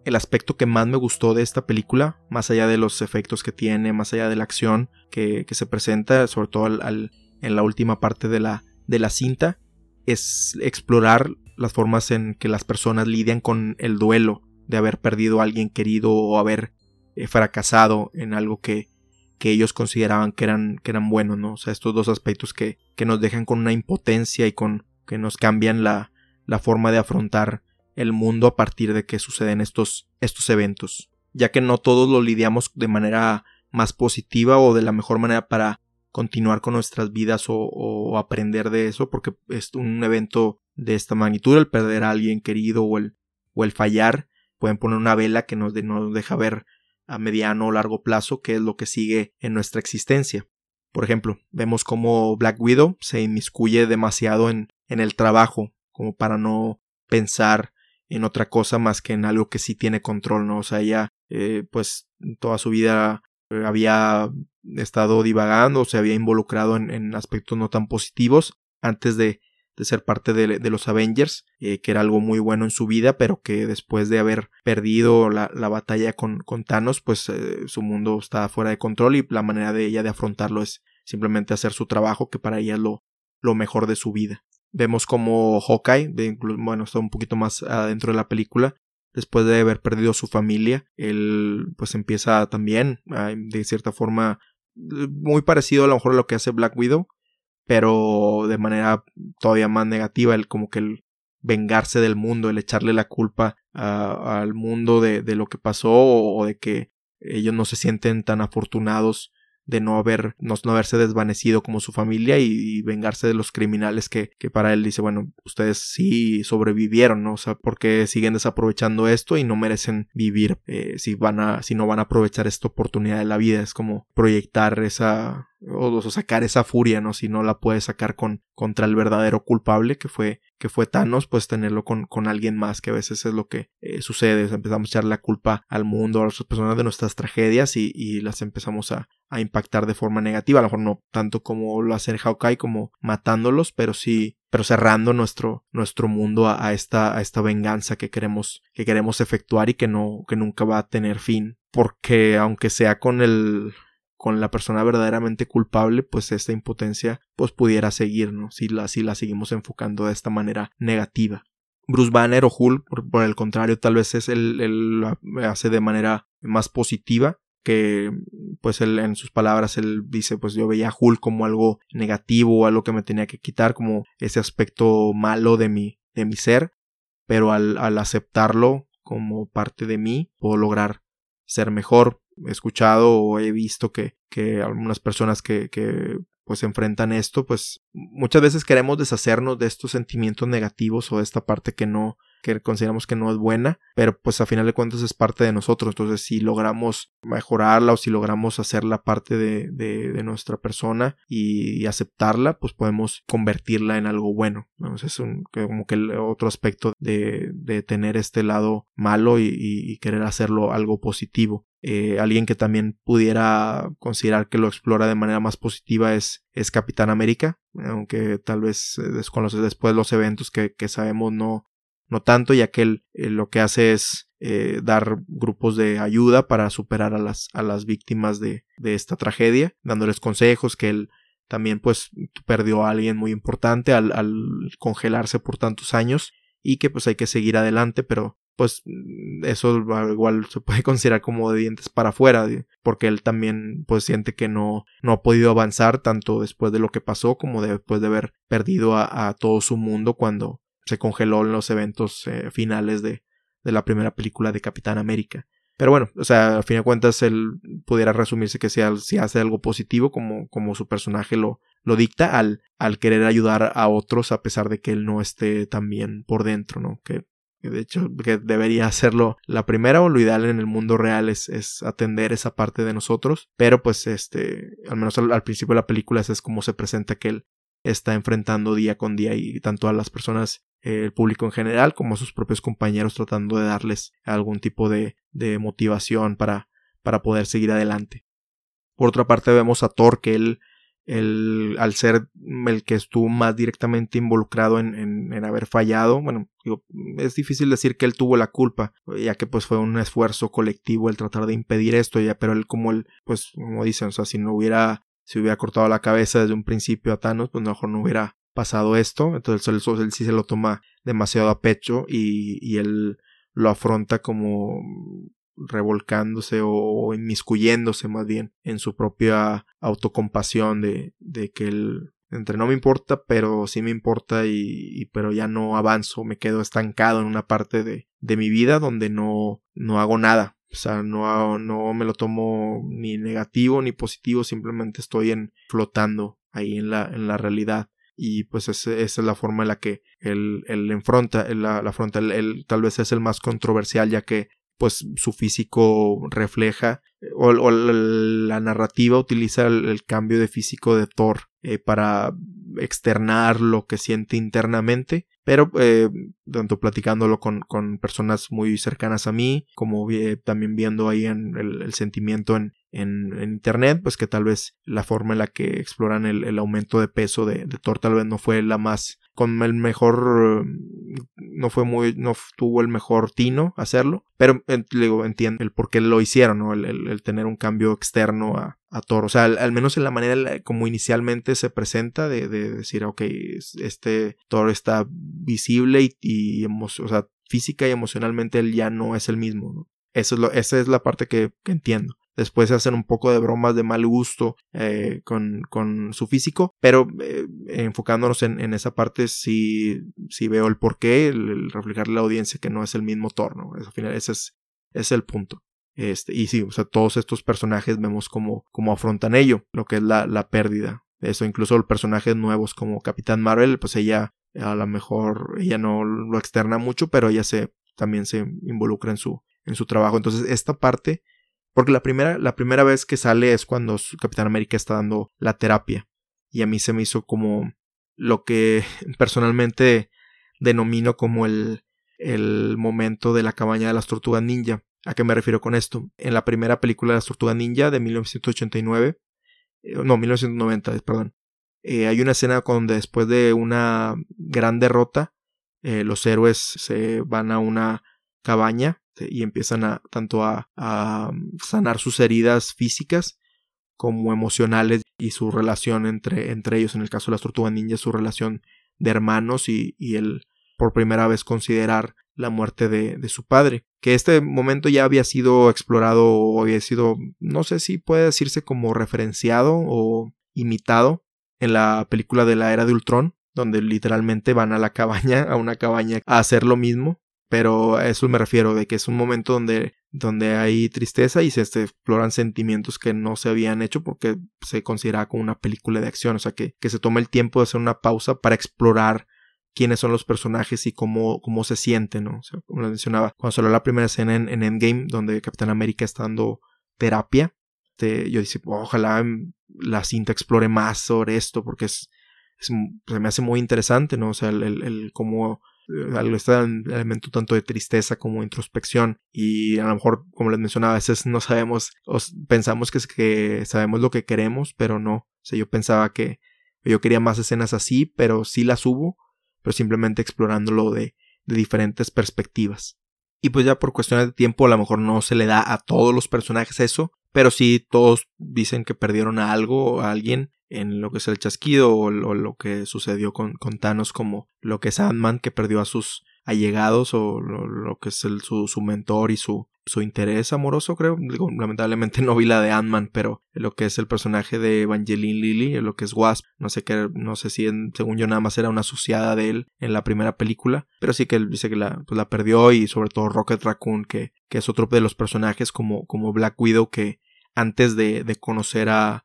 el aspecto que más me gustó de esta película, más allá de los efectos que tiene, más allá de la acción que, se presenta, sobre todo al, en la última parte de la, de la cinta, es explorar las formas en que las personas lidian con el duelo de haber perdido a alguien querido o haber eh, fracasado en algo que, que ellos consideraban que eran, que eran buenos, ¿no? O sea, estos dos aspectos que, que nos dejan con una impotencia y con que nos cambian la, la forma de afrontar el mundo a partir de que suceden estos, estos eventos, ya que no todos lo lidiamos de manera más positiva o de la mejor manera para continuar con nuestras vidas o, aprender de eso, porque es un evento de esta magnitud, el perder a alguien querido o el, o el fallar, pueden poner una vela que nos, deja ver a mediano o largo plazo qué es lo que sigue en nuestra existencia. Por ejemplo, vemos como Black Widow se inmiscuye demasiado en, en el trabajo, como para no pensar en otra cosa más que en algo que sí tiene control, ¿no? O sea, ella, eh, pues, toda su vida eh, había estado divagando, se había involucrado en, aspectos no tan positivos antes de, de ser parte de, de los Avengers, eh, que era algo muy bueno en su vida, pero que después de haber perdido la, la batalla con, con, Thanos, pues su mundo está fuera de control y la manera de ella de afrontarlo es simplemente hacer su trabajo, que para ella es lo, lo mejor de su vida. Vemos como Hawkeye, bueno, está un poquito más adentro de la película, después de haber perdido su familia, él pues empieza también, de cierta forma, muy parecido a lo mejor a lo que hace Black Widow, pero de manera todavía más negativa, él como que él vengarse del mundo, el echarle la culpa al mundo de, de, lo que pasó o, de que ellos no se sienten tan afortunados de no haber no, haberse desvanecido como su familia y, vengarse de los criminales que, que, para él dice bueno ustedes sí sobrevivieron no o sea porque siguen desaprovechando esto y no merecen vivir eh, si van a si no van a aprovechar esta oportunidad de la vida es como proyectar esa o, sacar esa furia, ¿no? Si no la puedes sacar con, contra el verdadero culpable que fue, que fue Thanos, pues tenerlo con, con alguien más, que a veces es lo que eh, sucede, empezamos a echar la culpa al mundo, a las personas de nuestras tragedias y, y las empezamos a, a, impactar de forma negativa, a lo mejor no tanto como lo hace Hawkeye, como matándolos, pero sí pero cerrando nuestro, nuestro mundo a, a, esta, a esta venganza que queremos, que queremos efectuar y que no, que nunca va a tener fin. Porque aunque sea con el, con la persona verdaderamente culpable, pues esta impotencia pues pudiera seguir, ¿no? Si la, si la seguimos enfocando de esta manera negativa. Bruce Banner o Hulk, por, el contrario, tal vez es el, el, hace de manera más positiva, que pues él en sus palabras él dice pues yo veía a Hulk como algo negativo, algo que me tenía que quitar, como ese aspecto malo de mi, de mi ser, pero al, al aceptarlo como parte de mí puedo lograr ser mejor, he escuchado o he visto que, que algunas personas que, que pues enfrentan esto, pues muchas veces queremos deshacernos de estos sentimientos negativos o de esta parte que no, que consideramos que no es buena, pero pues a final de cuentas es parte de nosotros, entonces si logramos mejorarla o si logramos hacerla parte de, de, nuestra persona y, aceptarla, pues podemos convertirla en algo bueno, es un, como que el otro aspecto de, de tener este lado malo y, querer hacerlo algo positivo. Eh, alguien que también pudiera considerar que lo explora de manera más positiva es, es Capitán América, aunque tal vez eh, desconoce después los eventos que, que sabemos no, no tanto, ya que él eh, lo que hace es eh, dar grupos de ayuda para superar a las, a las víctimas de, de esta tragedia, dándoles consejos que él también pues perdió a alguien muy importante al, congelarse por tantos años y que pues hay que seguir adelante, pero pues eso igual se puede considerar como de dientes para afuera, porque él también pues siente que no, no ha podido avanzar tanto después de lo que pasó como después de haber perdido a todo su mundo cuando se congeló en los eventos eh, finales de, de, la primera película de Capitán América. Pero bueno, o sea, a fin de cuentas él pudiera resumirse que si, si hace algo positivo como, como su personaje lo, lo dicta al, al querer ayudar a otros a pesar de que él no esté tan bien por dentro, ¿no? Que de hecho que debería hacerlo la primera o lo ideal en el mundo real es, es atender esa parte de nosotros pero pues este al menos al, al, principio de la película ese es como se presenta que él está enfrentando día con día y tanto a las personas el público en general como a sus propios compañeros tratando de darles algún tipo de, de motivación para, para poder seguir adelante. Por otra parte vemos a Thor que él, él al ser el que estuvo más directamente involucrado en, en, en haber fallado, bueno, digo, es difícil decir que él tuvo la culpa, ya que pues fue un esfuerzo colectivo el tratar de impedir esto, ya, pero él como él, pues como dicen, o sea, si no hubiera, si hubiera cortado la cabeza desde un principio a Thanos, pues mejor no hubiera pasado esto, entonces él, sí se lo toma demasiado a pecho y, él lo afronta como revolcándose o inmiscuyéndose más bien en su propia autocompasión de, de que él entre no me importa pero sí me importa y, y, pero ya no avanzo me quedo estancado en una parte de, de mi vida donde no no hago nada. O sea no no me lo tomo ni negativo ni positivo simplemente estoy en flotando ahí en la en la realidad y pues esa es la forma en la que él, él enfrenta, la, la afronta, él, tal vez es el más controversial ya que pues su físico refleja o, o la narrativa utiliza el, cambio de físico de Thor eh, para externar lo que siente internamente. Pero eh, tanto platicándolo con, con, personas muy cercanas a mí como también viendo ahí en el sentimiento en, en, internet, pues que tal vez la forma en la que exploran el, el aumento de peso de, de, Thor tal vez no fue la más con el mejor no fue muy no tuvo el mejor tino hacerlo pero digo entiendo el por qué lo hicieron ¿no? el, el, el tener un cambio externo a, a Thor o sea al, menos en la manera como inicialmente se presenta de, de decir ok este Thor está visible y, y o sea física y emocionalmente él ya no es el mismo ¿no? Eso es lo, esa es la parte que, que entiendo Después se hacen un poco de bromas de mal gusto eh, con, con, su físico, pero eh, enfocándonos en, en, esa parte sí, sí veo el porqué, el, reflejarle a la audiencia que no es el mismo torno. Al final ese es, es el punto. Este, y sí, o sea, todos estos personajes vemos cómo, cómo afrontan ello, lo que es la, la pérdida. Eso, incluso los personajes nuevos como Capitán Marvel, pues ella a lo mejor ella no lo externa mucho, pero ella se también se involucra en su en su trabajo. Entonces, esta parte porque la primera, la primera vez que sale es cuando Capitán América está dando la terapia. Y a mí se me hizo como lo que personalmente denomino como el, el momento de la cabaña de las tortugas ninja. ¿A qué me refiero con esto? En la primera película de las tortugas ninja de 1989, eh, no, 1990, perdón, eh, hay una escena donde después de una gran derrota, eh, los héroes se van a una cabaña y empiezan a tanto a, sanar sus heridas físicas como emocionales y su relación entre, entre ellos, en el caso de las tortugas ninjas, su relación de hermanos y, y el por primera vez considerar la muerte de, de, su padre. Que este momento ya había sido explorado o había sido, no sé si puede decirse como referenciado o imitado en la película de la era de Ultron, donde literalmente van a la cabaña, a una cabaña, a hacer lo mismo pero a eso me refiero, de que es un momento donde, donde hay tristeza y se, exploran sentimientos que no se habían hecho porque se considera como una película de acción, o sea, que, que se toma el tiempo de hacer una pausa para explorar quiénes son los personajes y cómo, cómo se sienten, ¿no? O sea, como les mencionaba, cuando salió la primera escena en, Endgame, donde Capitán América está dando terapia, yo dije, ojalá la cinta explore más sobre esto, porque es, se me hace muy interesante, ¿no? O sea, el, el, cómo está en elemento tanto de tristeza como introspección. Y a lo mejor como les mencionaba a veces no sabemos o pensamos que es sabemos lo que queremos pero no. O yo pensaba que yo quería más escenas así pero sí las hubo pero simplemente explorándolo de, de diferentes perspectivas. Y pues ya por cuestiones de tiempo a lo mejor no se le da a todos los personajes eso pero sí todos dicen que perdieron a algo a alguien en lo que es el chasquido o, lo que sucedió con, con, Thanos como lo que es Ant-Man que perdió a sus allegados o lo, que es su, su, mentor y su, su interés amoroso creo. Lamentablemente no vi la de Ant-Man pero lo que es el personaje de Evangeline Lilly lo que es Wasp no sé qué no sé si según yo nada más era una asociada de él en la primera película pero sí que él dice que la, pues la perdió y sobre todo Rocket Raccoon que, que es otro de los personajes como, como Black Widow que antes de, de conocer a,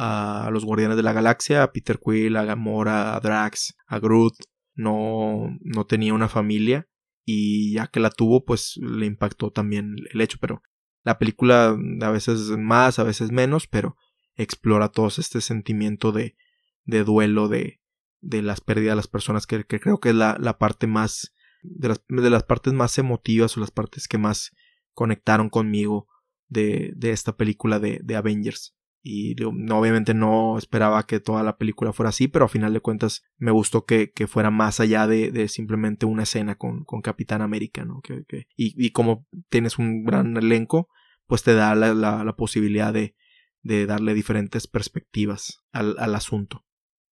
a los Guardianes de la Galaxia, a Peter Quill, a Gamora, a Drax, a Groot, no, no tenía una familia y ya que la tuvo pues le impactó también el hecho, pero la película a veces más, a veces menos, pero explora todo este sentimiento de, de duelo, de, de las pérdidas de las personas, que, creo que es la, la parte más, de las, de las partes más emotivas o las partes que más conectaron conmigo de, de esta película de, de Avengers. Y obviamente no esperaba que toda la película fuera así, pero a final de cuentas me gustó que, que fuera más allá de, de, simplemente una escena con, con Capitán América, ¿no? Que, que, y, y, como tienes un gran elenco, pues te da la, la, la posibilidad de, de, darle diferentes perspectivas al, al, asunto.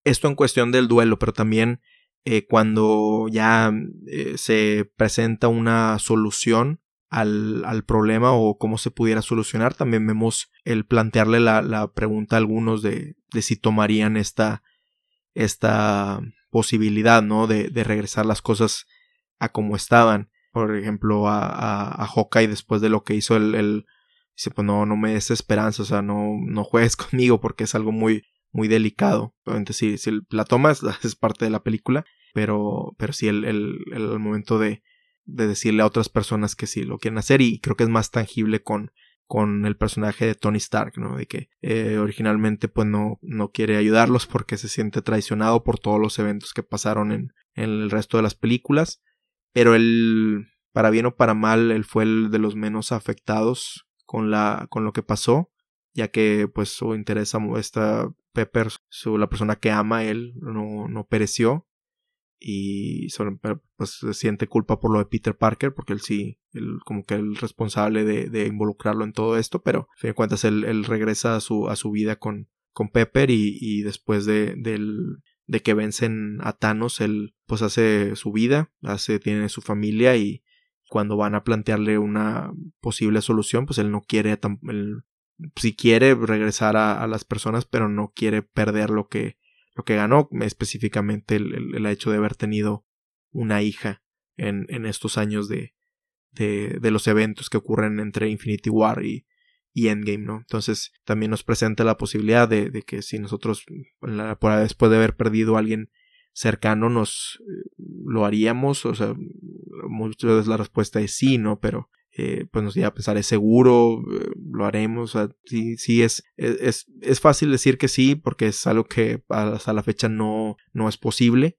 Esto en cuestión del duelo, pero también eh, cuando ya eh, se presenta una solución al, al, problema o cómo se pudiera solucionar. También vemos el plantearle la, la pregunta a algunos de, de, si tomarían esta, esta posibilidad, ¿no? De, de, regresar las cosas a como estaban. Por ejemplo, a, a, a después de lo que hizo el, el dice, pues no, no me des esperanza, o sea, no, no juegues conmigo porque es algo muy, muy delicado. Obviamente si, si la tomas es parte de la película, pero, pero sí el, el, el momento de, de decirle a otras personas que sí lo quieren hacer y creo que es más tangible con con el personaje de Tony Stark, ¿no? De que eh, originalmente pues no, no quiere ayudarlos porque se siente traicionado por todos los eventos que pasaron en, en el resto de las películas, pero él, para bien o para mal, él fue el de los menos afectados con la, con lo que pasó, ya que pues su interés, esta Pepper, su, la persona que ama él, no, no pereció, y pues se siente culpa por lo de Peter Parker porque él sí, él, como que el responsable de, de, involucrarlo en todo esto, pero a fin de cuentas él, él regresa a su, a su vida con, con Pepper y, y después de, del, de que vencen a Thanos, él pues hace su vida, hace, tiene su familia y cuando van a plantearle una posible solución, pues él no quiere, él si quiere regresar a, las personas, pero no quiere perder lo que, lo que ganó, específicamente el, el, hecho de haber tenido una hija en, en estos años de, de, de, los eventos que ocurren entre Infinity War y, y Endgame, ¿no? Entonces también nos presenta la posibilidad de, de que si nosotros, después de haber perdido a alguien cercano, nos eh, lo haríamos, o sea, muchas veces la respuesta es sí, ¿no? Pero eh, pues nos iba a pensar, ¿es seguro? Eh, ¿Lo haremos? O sea, sí, sí es, es, es fácil decir que sí, porque es algo que hasta la fecha no, no es posible.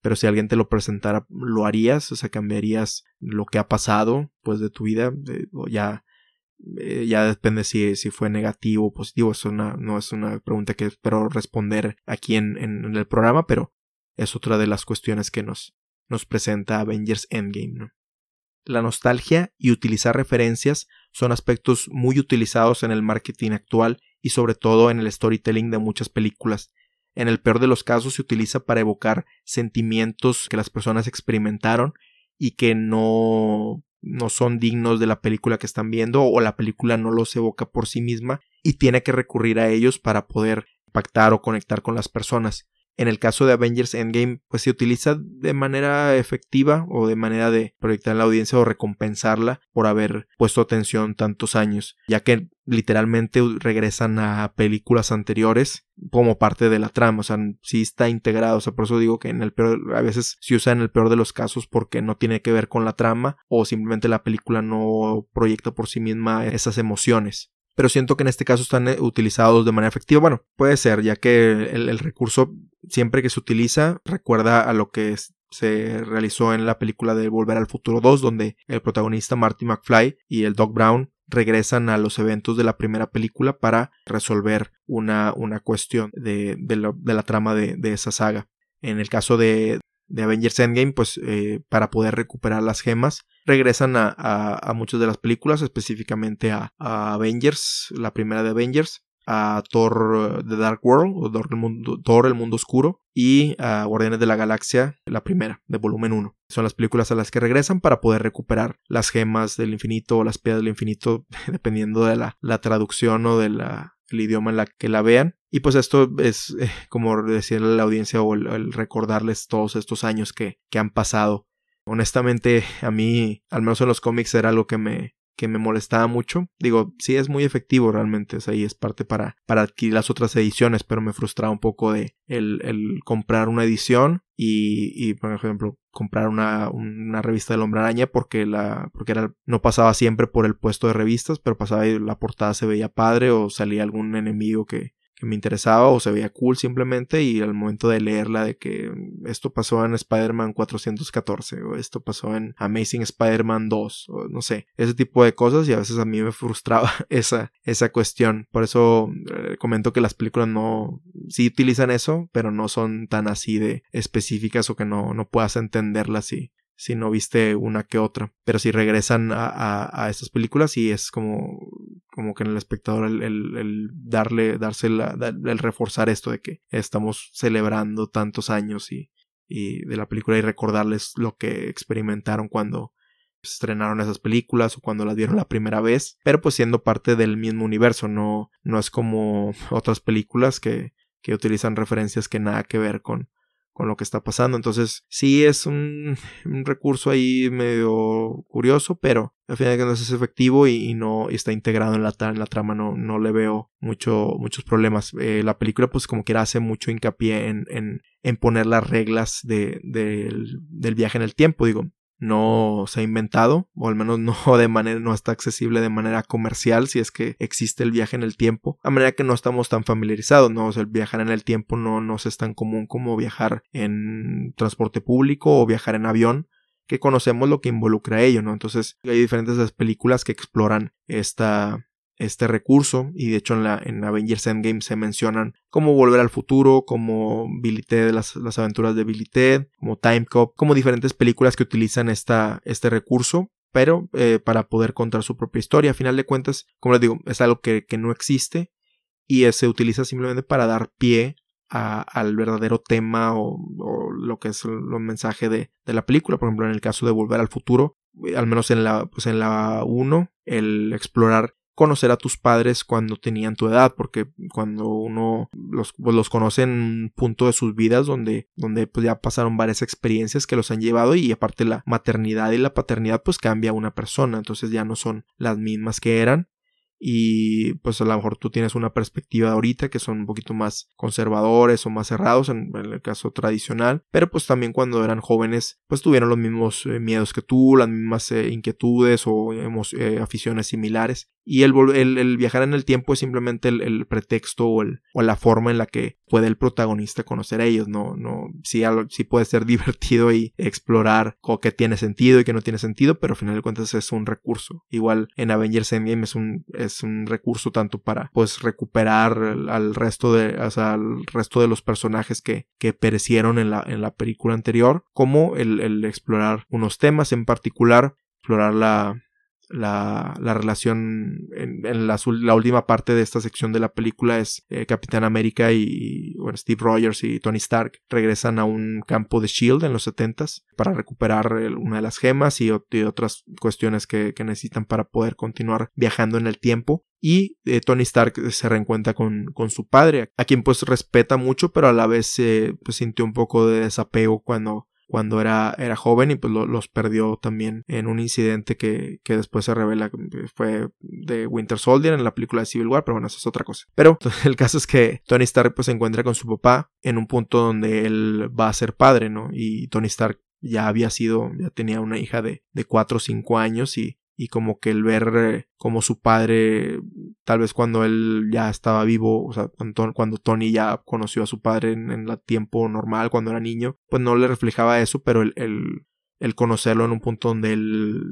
Pero si alguien te lo presentara, ¿lo harías? O sea, cambiarías lo que ha pasado, pues, de tu vida, o ya eh, ya depende si, si fue negativo o positivo. Es una, no es una pregunta que espero responder aquí en, en, el programa, pero es otra de las cuestiones que nos, nos presenta Avengers Endgame. La nostalgia y utilizar referencias son aspectos muy utilizados en el marketing actual y sobre todo en el storytelling de muchas películas. En el peor de los casos se utiliza para evocar sentimientos que las personas experimentaron y que no no son dignos de la película que están viendo o la película no los evoca por sí misma y tiene que recurrir a ellos para poder impactar o conectar con las personas. En el caso de Avengers Endgame, pues se utiliza de manera efectiva o de manera de proyectar en la audiencia o recompensarla por haber puesto atención tantos años, ya que literalmente regresan a películas anteriores como parte de la trama, o sea, sí está integrado, o sea, por eso digo que en el peor, a veces se usa en el peor de los casos porque no tiene que ver con la trama o simplemente la película no proyecta por sí misma esas emociones. Pero siento que en este caso están eh, utilizados de manera efectiva. Bueno, puede ser, ya que el, recurso siempre que se utiliza recuerda a lo que se realizó en la película de Volver al Futuro 2, donde el protagonista Marty McFly y el Doc Brown regresan a los eventos de la primera película para resolver una, una cuestión de, la trama de, de, esa saga. En el caso de, de Avengers Endgame, pues eh, para poder recuperar las gemas, regresan a, a, muchas de las películas, específicamente a, Avengers, la primera de Avengers, a Thor The Dark World, o Thor el, mundo, Thor el Mundo Oscuro, y a Guardianes de la Galaxia, la primera, de volumen 1. Son las películas a las que regresan para poder recuperar las gemas del infinito o las piedras del infinito, dependiendo de la, la traducción o de la el idioma en la que la vean. Y pues esto es eh, como decirle a la audiencia o el, recordarles todos estos años que, que han pasado. Honestamente, a mí, al menos en los cómics, era algo que me, que me molestaba mucho. Digo, sí es muy efectivo realmente, o sea, y es parte para, para adquirir las otras ediciones, pero me frustraba un poco de el, el comprar una edición y, y, por ejemplo, comprar una, una revista del Hombre Araña porque la, porque era, no pasaba siempre por el puesto de revistas, pero pasaba y la portada se veía padre o salía algún enemigo que, que me interesaba o se veía cool simplemente y al momento de leerla de que esto pasó en Spider-Man 414 o esto pasó en Amazing Spider-Man 2 o no sé, ese tipo de cosas y a veces a mí me frustraba esa, esa cuestión. Por eso eh, comento que las películas no, sí utilizan eso, pero no son tan así de específicas o que no, no puedas entenderlas y si no viste una que otra. Pero si regresan a, a, estas películas y es como, como que en el espectador el, el, darle, darse el reforzar esto de que estamos celebrando tantos años y, y de la película y recordarles lo que experimentaron cuando estrenaron esas películas o cuando las vieron la primera vez, pero pues siendo parte del mismo universo, no, no es como otras películas que, que utilizan referencias que nada que ver con, con lo que está pasando. Entonces, sí es un, recurso ahí medio curioso, pero al final no es efectivo y, no está integrado en la, en la trama, no, no le veo mucho, muchos problemas. Eh, la película, pues como quiera, hace mucho hincapié en, en, en poner las reglas de, del viaje en el tiempo. Digo, no se ha inventado, o al menos no de manera, no está accesible de manera comercial si es que existe el viaje en el tiempo, a manera que no estamos tan familiarizados, ¿no? O sea, el viajar en el tiempo no es tan común como viajar en transporte público o viajar en avión, que conocemos lo que involucra ello, ¿no? Entonces hay diferentes películas que exploran esta, este recurso y de hecho en la en Avengers Endgame se mencionan como Volver al Futuro, como Billy Ted, las, las aventuras de Billy como Time Cop, como diferentes películas que utilizan esta, este recurso pero eh, para poder contar su propia historia. A final de cuentas, como les digo, es algo que, que no existe y se utiliza simplemente para dar pie al verdadero tema o, o, lo que es el, mensaje de, de, la película. Por ejemplo, en el caso de Volver al Futuro, al menos en la, pues en la 1, el explorar conocer a tus padres cuando tenían tu edad, porque cuando uno los, pues, los conoce en un punto de sus vidas donde, donde pues ya pasaron varias experiencias que los han llevado y aparte la maternidad y la paternidad pues cambia una persona, entonces ya no son las mismas que eran y pues a lo mejor tú tienes una perspectiva ahorita que son un poquito más conservadores o más cerrados en, el caso tradicional, pero pues también cuando eran jóvenes pues tuvieron los mismos eh, miedos que tú, las mismas eh, inquietudes o eh, aficiones similares y el, el, viajar en el tiempo es simplemente el, pretexto o, o, la forma en la que puede el protagonista conocer a ellos, no, no, sí, sí puede ser divertido y explorar qué tiene sentido y qué no tiene sentido, pero al final de cuentas es un recurso. Igual en Avengers Endgame es un, es un recurso tanto para pues recuperar al resto de, al resto de los personajes que, que perecieron en la, en la película anterior, como el, el explorar unos temas en particular, explorar la, la, la relación en, en la, la, última parte de esta sección de la película es eh, Capitán América y bueno, Steve Rogers y Tony Stark regresan a un campo de Shield en los 70 para recuperar una de las gemas y, otras cuestiones que, que, necesitan para poder continuar viajando en el tiempo. Y eh, Tony Stark se reencuentra con, con, su padre, a quien pues respeta mucho, pero a la vez eh, sintió un poco de desapego cuando cuando era, era joven y pues los perdió también en un incidente que, que después se revela que fue de Winter Soldier en la película de Civil War, pero bueno, eso es otra cosa. Pero el caso es que Tony Stark pues se encuentra con su papá en un punto donde él va a ser padre, ¿no? Y Tony Stark ya había sido, ya tenía una hija de, de 4 o 5 años y y como que el ver eh, como su padre, tal vez cuando él ya estaba vivo, o sea, cuando Tony ya conoció a su padre en, el tiempo normal, cuando era niño, pues no le reflejaba eso, pero el, el, conocerlo en un punto donde él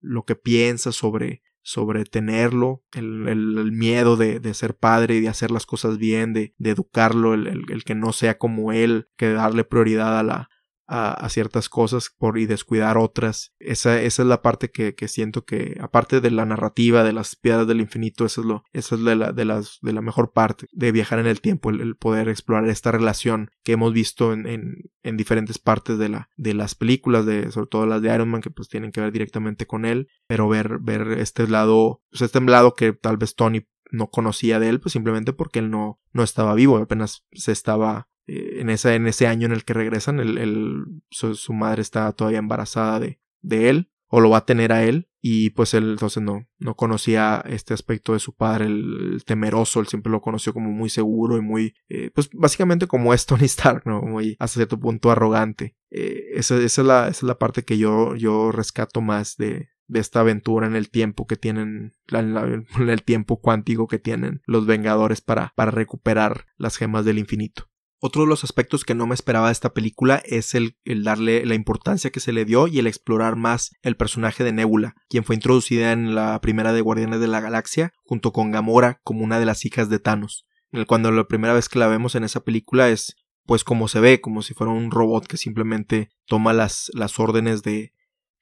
lo que piensa sobre, sobre tenerlo, el, el, miedo de, de, ser padre y de hacer las cosas bien, de, de educarlo, el, el, que no sea como él, que darle prioridad a la, a, ciertas cosas por y descuidar otras. Esa, esa es la parte que, que, siento que, aparte de la narrativa de las piedras del infinito, eso es lo, es de la, de las, de la mejor parte de viajar en el tiempo, el, poder explorar esta relación que hemos visto en, en, en, diferentes partes de la, de las películas, de, sobre todo las de Iron Man, que pues tienen que ver directamente con él, pero ver, ver este lado, pues este lado que tal vez Tony no conocía de él, pues simplemente porque él no, no estaba vivo, apenas se estaba eh, en, ese, en ese año en el que regresan, el, su, madre está todavía embarazada de, de él, o lo va a tener a él, y pues él entonces no, no conocía este aspecto de su padre, el, temeroso, él siempre lo conoció como muy seguro y muy, eh, pues básicamente como es Tony Stark, ¿no? Muy hasta cierto punto arrogante. Eh, esa, esa, es la, es la parte que yo, yo rescato más de, de esta aventura en el tiempo que tienen, en, el tiempo cuántico que tienen los Vengadores para, para recuperar las gemas del infinito. Otro de los aspectos que no me esperaba de esta película es el, darle la importancia que se le dio y el explorar más el personaje de Nebula, quien fue introducida en la primera de Guardianes de la Galaxia, junto con Gamora como una de las hijas de Thanos. Cuando la primera vez que la vemos en esa película es pues como se ve, como si fuera un robot que simplemente toma las, las órdenes de,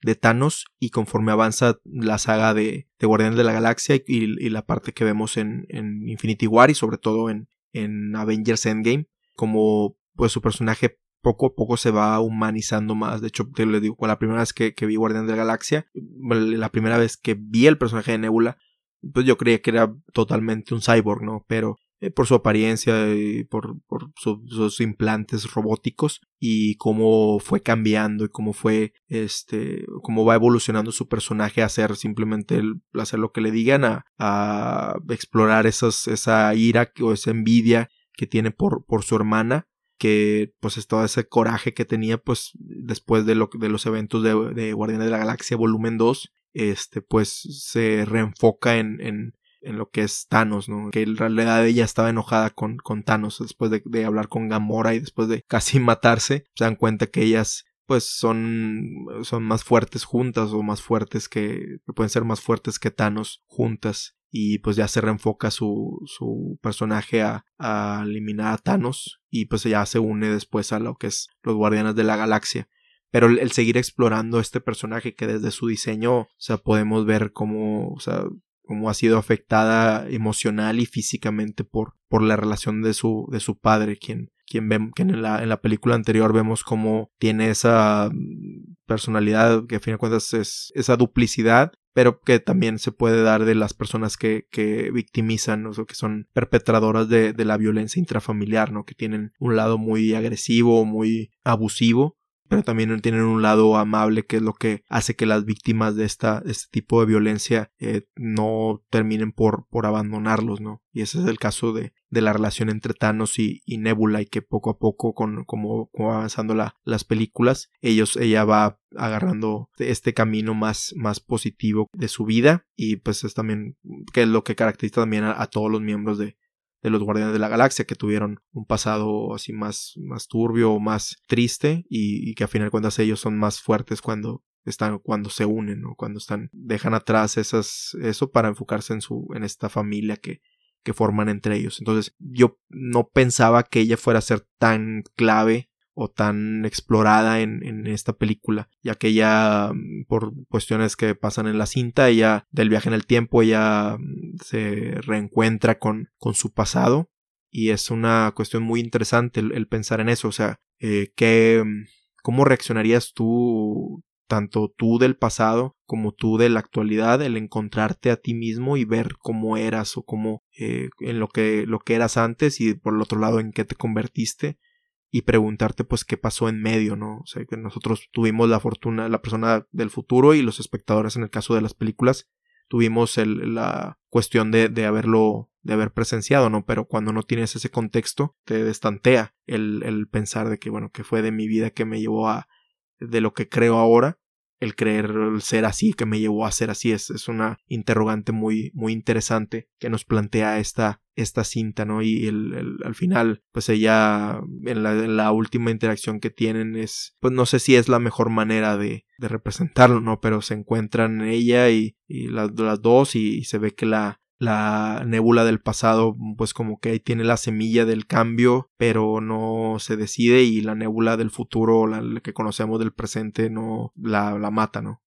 de Thanos y conforme avanza la saga de, de Guardianes de la Galaxia y, la parte que vemos en, en, Infinity War y sobre todo en, en Avengers Endgame, como pues su personaje poco a poco se va humanizando más. De hecho, te lo digo, la primera vez que, vi Guardián de la Galaxia, la primera vez que vi el personaje de Nebula, pues yo creía que era totalmente un cyborg, ¿no? Pero eh, por su apariencia y por, por sus implantes robóticos y cómo fue cambiando y cómo fue, este, cómo va evolucionando su personaje a hacer simplemente el, hacer lo que le digan, a, explorar esa ira o esa envidia que tiene por, por su hermana, que pues es todo ese coraje que tenía pues después de, lo, de los eventos de, de Guardianes de la Galaxia volumen 2, este pues se reenfoca en, en, en lo que es Thanos, ¿no? Que en realidad ella estaba enojada con, con Thanos después de, de hablar con Gamora y después de casi matarse, se dan cuenta que ellas pues son, son más fuertes juntas o más fuertes que, que pueden ser más fuertes que Thanos juntas y pues ya se reenfoca su, su personaje a, a, eliminar a Thanos y pues ya se une después a lo que es los Guardianes de la Galaxia. Pero el, seguir explorando este personaje que desde su diseño, o sea, podemos ver cómo, o sea, cómo ha sido afectada emocional y físicamente por, por la relación de su, de su padre, quien, quien, ve, que en, la, en la película anterior vemos cómo tiene esa personalidad, que a fin de cuentas es esa duplicidad, pero que también se puede dar de las personas que, que victimizan, o que son perpetradoras de, de la violencia intrafamiliar, ¿no? Que tienen un lado muy agresivo, muy abusivo, pero también tienen un lado amable que es lo que hace que las víctimas de esta, este tipo de violencia eh, no terminen por, por abandonarlos, ¿no? Y ese es el caso de, de la relación entre Thanos y, Nebula y que poco a poco, con, como, avanzando la, las películas, ellos, ella va agarrando este camino más, más positivo de su vida y pues es también que es lo que caracteriza también a todos los miembros de, de los Guardianes de la Galaxia que tuvieron un pasado así más, más turbio o más triste y, que a final de cuentas ellos son más fuertes cuando están cuando se unen o cuando están dejan atrás esas eso para enfocarse en su en esta familia que que forman entre ellos. Entonces yo no pensaba que ella fuera a ser tan clave o tan explorada en, esta película, ya que ella, mm, por cuestiones que pasan en la cinta, ella, del viaje en el tiempo, ella mm, se reencuentra con, con su pasado. Y es una cuestión muy interesante el, pensar en eso, o sea, eh, mm, ¿cómo reaccionarías tú, tanto tú del pasado como tú de la actualidad, el encontrarte a ti mismo y ver cómo eras o cómo, eh, en lo que, lo que eras antes y por el otro lado en qué te convertiste? y preguntarte pues qué pasó en medio, ¿no? O sea, que nosotros tuvimos la fortuna, la persona del futuro y los espectadores en el caso de las películas tuvimos el, la cuestión de, de, haberlo, de haber presenciado, ¿no? Pero cuando no tienes ese contexto, te destantea el, el pensar de que, bueno, que fue de mi vida que me llevó a, de lo que creo ahora, el creer el ser así, que me llevó a ser así, es, es una interrogante muy, muy interesante que nos plantea esta, esta cinta, ¿no? Y el, al final, pues ella, en la, la, última interacción que tienen es, pues no sé si es la mejor manera de, de representarlo, ¿no? Pero se encuentran ella y, y las, las, dos y, se ve que la, la nébula del pasado pues como que ahí tiene la semilla del cambio pero no se decide y la nébula del futuro la, que conocemos del presente no la, la mata no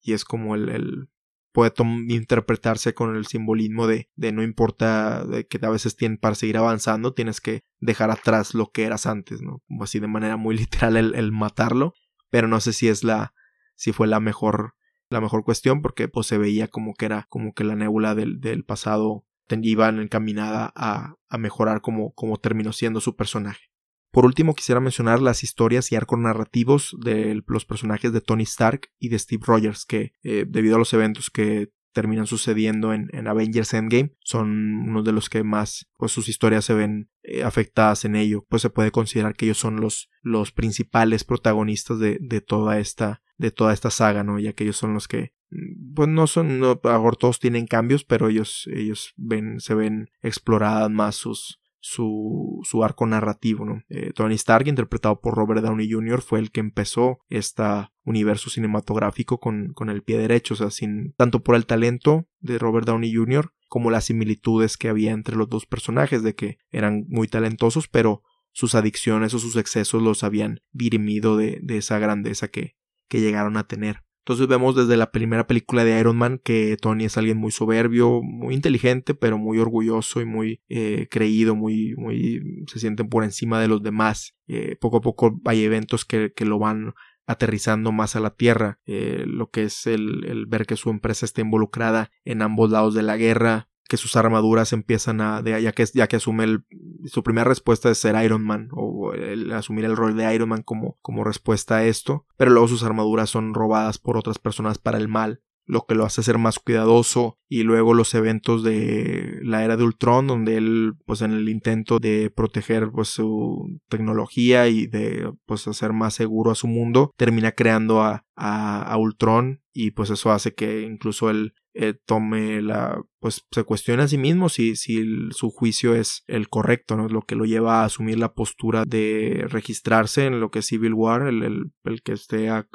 y es como el, el puede interpretarse con el simbolismo de, de no importa de que a veces tienen para seguir avanzando tienes que dejar atrás lo que eras antes no como así de manera muy literal el, el matarlo pero no sé si es la si fue la mejor la mejor cuestión porque pues se veía como que era como que la nébula del, del pasado iba encaminada a, a mejorar como, como terminó siendo su personaje. Por último, quisiera mencionar las historias y arcos narrativos de los personajes de Tony Stark y de Steve Rogers, que eh, debido a los eventos que terminan sucediendo en, en, Avengers Endgame son unos de los que más pues sus historias se ven eh, afectadas en ello pues se puede considerar que ellos son los los principales protagonistas de, de toda esta de toda esta saga no ya que ellos son los que mm, pues no son no, todos tienen cambios pero ellos ellos ven se ven exploradas más sus su, su arco narrativo. ¿no? Eh, Tony Stark, interpretado por Robert Downey Jr., fue el que empezó este universo cinematográfico con, con el pie derecho, o sea, sin, tanto por el talento de Robert Downey Jr. como las similitudes que había entre los dos personajes, de que eran muy talentosos, pero sus adicciones o sus excesos los habían dirimido de, de esa grandeza que, que llegaron a tener. Entonces vemos desde la primera película de Iron Man que Tony es alguien muy soberbio, muy inteligente, pero muy orgulloso y muy eh, creído, muy, muy se sienten por encima de los demás. Eh, poco a poco hay eventos que, que lo van aterrizando más a la tierra, eh, lo que es el, el, ver que su empresa está involucrada en ambos lados de la guerra, que sus armaduras empiezan a, ya que, ya que asume el, su primera respuesta es ser Iron Man o asumir el rol de Iron Man como, como respuesta a esto, pero luego sus armaduras son robadas por otras personas para el mal lo que lo hace ser más cuidadoso y luego los eventos de la era de Ultron donde él pues en el intento de proteger pues su tecnología y de pues hacer más seguro a su mundo termina creando a, a, a Ultron y pues eso hace que incluso él eh, tome la pues se cuestiona a sí mismo si, si su juicio es el correcto, ¿no? Lo que lo lleva a asumir la postura de registrarse en lo que es Civil War, el, el, que esté a,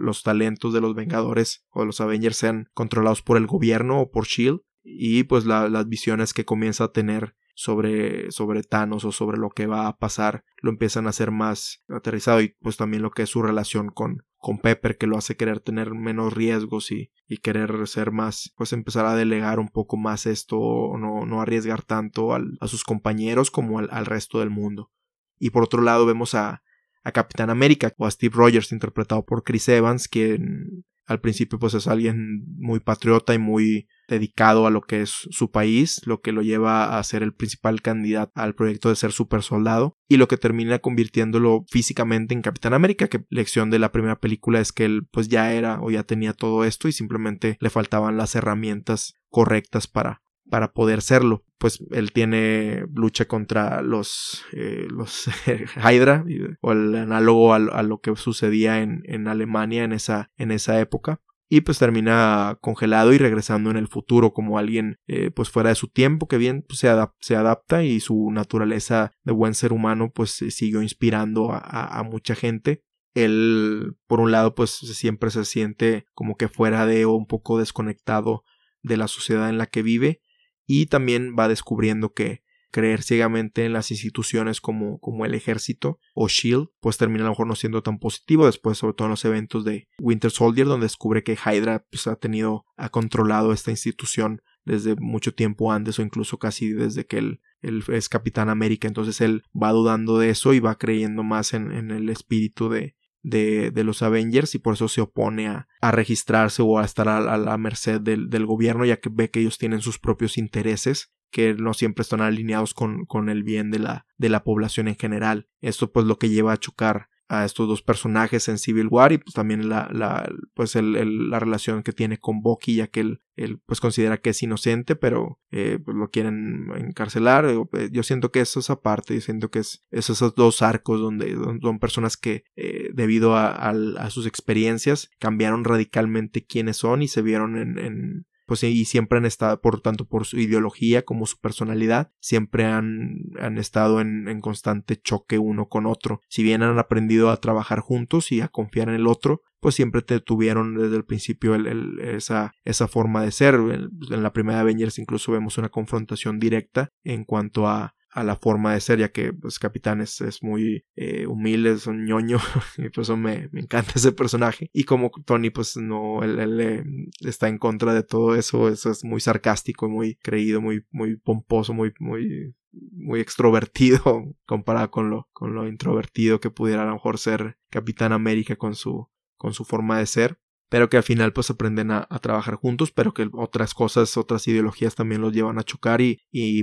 los talentos de los Vengadores o de los Avengers sean controlados por el gobierno o por Shield y pues las visiones que comienza a tener sobre, sobre Thanos o sobre lo que va a pasar lo empiezan a hacer más aterrizado y pues también lo que es su relación con, con Pepper que lo hace querer tener menos riesgos y, y querer ser más pues empezar a delegar un poco más esto no, no arriesgar tanto al, a sus compañeros como al, al resto del mundo. Y por otro lado vemos a, a Capitán América o a Steve Rogers interpretado por Chris Evans, quien al principio pues es alguien muy patriota y muy dedicado a lo que es su país, lo que lo lleva a ser el principal candidato al proyecto de ser super soldado y lo que termina convirtiéndolo físicamente en Capitán América, que lección de la primera película es que él pues ya era o ya tenía todo esto y simplemente le faltaban las herramientas correctas para para poder serlo. Pues él tiene lucha contra los, eh, los Hydra, o el análogo a, lo que sucedía en, en, Alemania en esa, en esa época. Y pues termina congelado y regresando en el futuro como alguien eh, pues fuera de su tiempo que bien pues, se, se, adapta y su naturaleza de buen ser humano pues siguió inspirando a, a mucha gente. Él por un lado pues siempre se siente como que fuera de o un poco desconectado de la sociedad en la que vive y también va descubriendo que creer ciegamente en las instituciones como, como el ejército o Shield, pues termina a lo mejor no siendo tan positivo después, sobre todo en los eventos de Winter Soldier, donde descubre que Hydra pues, ha tenido, ha controlado esta institución desde mucho tiempo antes o incluso casi desde que él, él es Capitán América. Entonces él va dudando de eso y va creyendo más en, en el espíritu de, de, de, los Avengers y por eso se opone a, a registrarse o a estar a, la merced del, del, gobierno ya que ve que ellos tienen sus propios intereses que no siempre están alineados con, con el bien de la, de la población en general. Esto pues lo que lleva a chocar a estos dos personajes en Civil War y pues también la, la pues el, la relación que tiene con Bucky ya que él, él pues considera que es inocente pero eh, pues lo quieren encarcelar eh, yo siento que es aparte yo siento que es, esos dos arcos donde son personas que eh, debido a, a, sus experiencias cambiaron radicalmente quiénes son y se vieron en, en pues y siempre han estado, por tanto por su ideología como su personalidad, siempre han, han estado en, en, constante choque uno con otro. Si bien han aprendido a trabajar juntos y a confiar en el otro, pues siempre te tuvieron desde el principio esa, esa forma de ser. En la primera Avengers incluso vemos una confrontación directa en cuanto a a la forma de ser, ya que pues Capitán es, muy eh, humilde, es un ñoño, y por eso me, encanta ese personaje. Y como Tony, pues no, él, eh, está en contra de todo eso, eso es muy sarcástico, muy creído, muy, muy pomposo, muy, muy, muy extrovertido comparado con lo, con lo introvertido que pudiera a lo mejor ser Capitán América con su, con su forma de ser pero que al final pues aprenden a, trabajar juntos, pero que otras cosas, otras ideologías también los llevan a chocar y,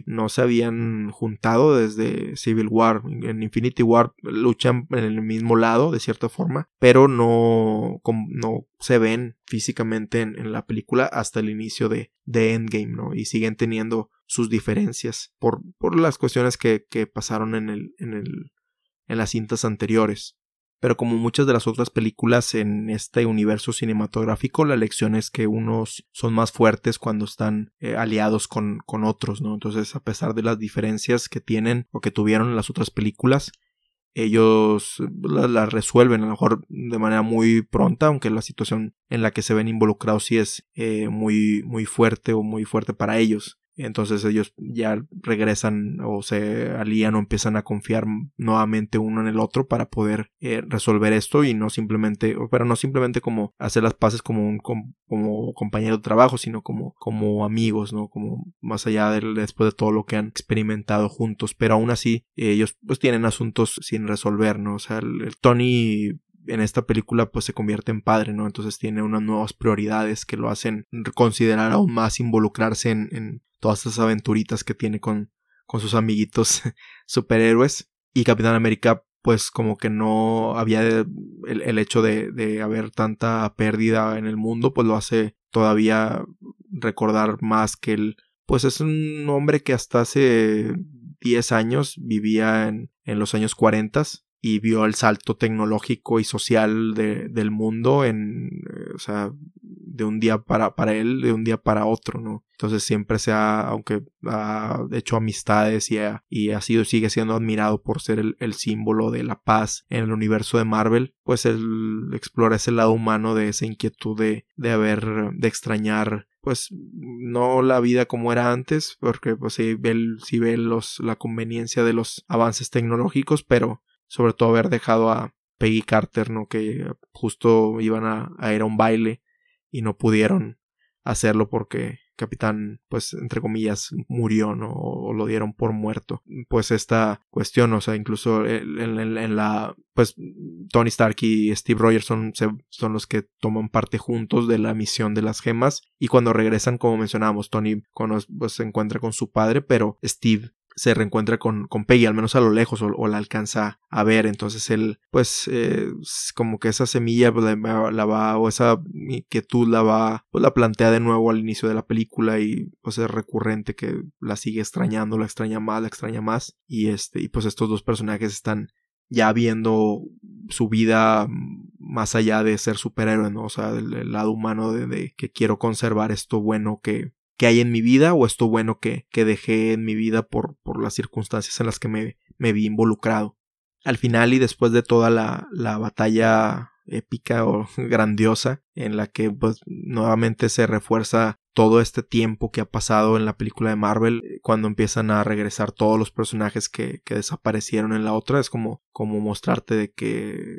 no se habían juntado desde Civil War. En Infinity War luchan en el mismo lado, de cierta forma, pero no, no se ven físicamente en, la película hasta el inicio de, de, Endgame, ¿no? Y siguen teniendo sus diferencias por, por las cuestiones que, que pasaron en el, en el, en las cintas anteriores pero como muchas de las otras películas en este universo cinematográfico, la lección es que unos son más fuertes cuando están eh, aliados con, con otros, ¿no? Entonces, a pesar de las diferencias que tienen o que tuvieron en las otras películas, ellos las resuelven a lo mejor de manera muy pronta, aunque la situación en la que se ven involucrados sí es eh, muy, muy fuerte o muy fuerte para ellos. Entonces ellos ya regresan o se alían o empiezan a confiar nuevamente uno en el otro para poder eh, resolver esto y no simplemente, pero no simplemente como hacer las paces como un como compañero de trabajo, sino como, como amigos, ¿no? Como más allá de después de todo lo que han experimentado juntos. Pero aún así, ellos pues tienen asuntos sin resolver, ¿no? O sea, el Tony en esta película pues se convierte en padre, ¿no? Entonces tiene unas nuevas prioridades que lo hacen considerar aún más involucrarse en, todas esas aventuritas que tiene con, con sus amiguitos superhéroes. Y Capitán América pues como que no había el, el hecho de, de, haber tanta pérdida en el mundo, pues lo hace todavía recordar más que él, pues es un hombre que hasta hace 10 años vivía en, en los años 40 y vio el salto tecnológico y social de, del mundo en, eh, o sea, de un día para, para él, de un día para otro, ¿no? Entonces siempre se ha, aunque ha hecho amistades y ha, y ha sido, sigue siendo admirado por ser el, el, símbolo de la paz en el universo de Marvel, pues él explora ese lado humano de esa inquietud de, de haber, de extrañar pues no la vida como era antes, porque pues sí ve, sí ve los, la conveniencia de los avances tecnológicos, pero sobre todo haber dejado a Peggy Carter, ¿no? Que justo iban a, ir a un baile y no pudieron hacerlo porque capitán, pues, entre comillas, murió, ¿no? O, lo dieron por muerto. Pues esta cuestión, o sea, incluso en, la, pues, Tony Stark y Steve Rogers son, son los que toman parte juntos de la misión de las gemas y cuando regresan, como mencionábamos, Tony pues, se encuentra con su padre, pero Steve se reencuentra con, con Peggy, al menos a lo lejos, o, la alcanza a ver. Entonces él, pues, eh, como que esa semilla la, va, o esa inquietud la va, pues la plantea de nuevo al inicio de la película y pues es recurrente que la sigue extrañando, la extraña más, la extraña más. Y este, y pues estos dos personajes están ya viendo su vida más allá de ser superhéroe, ¿no? O sea, el, lado humano de, que quiero conservar esto bueno que, que hay en mi vida o esto bueno que, que dejé en mi vida por, por las circunstancias en las que me, me vi involucrado. Al final y después de toda la, la batalla épica o grandiosa en la que pues nuevamente se refuerza todo este tiempo que ha pasado en la película de Marvel cuando empiezan a regresar todos los personajes que, que desaparecieron en la otra es como, como mostrarte de que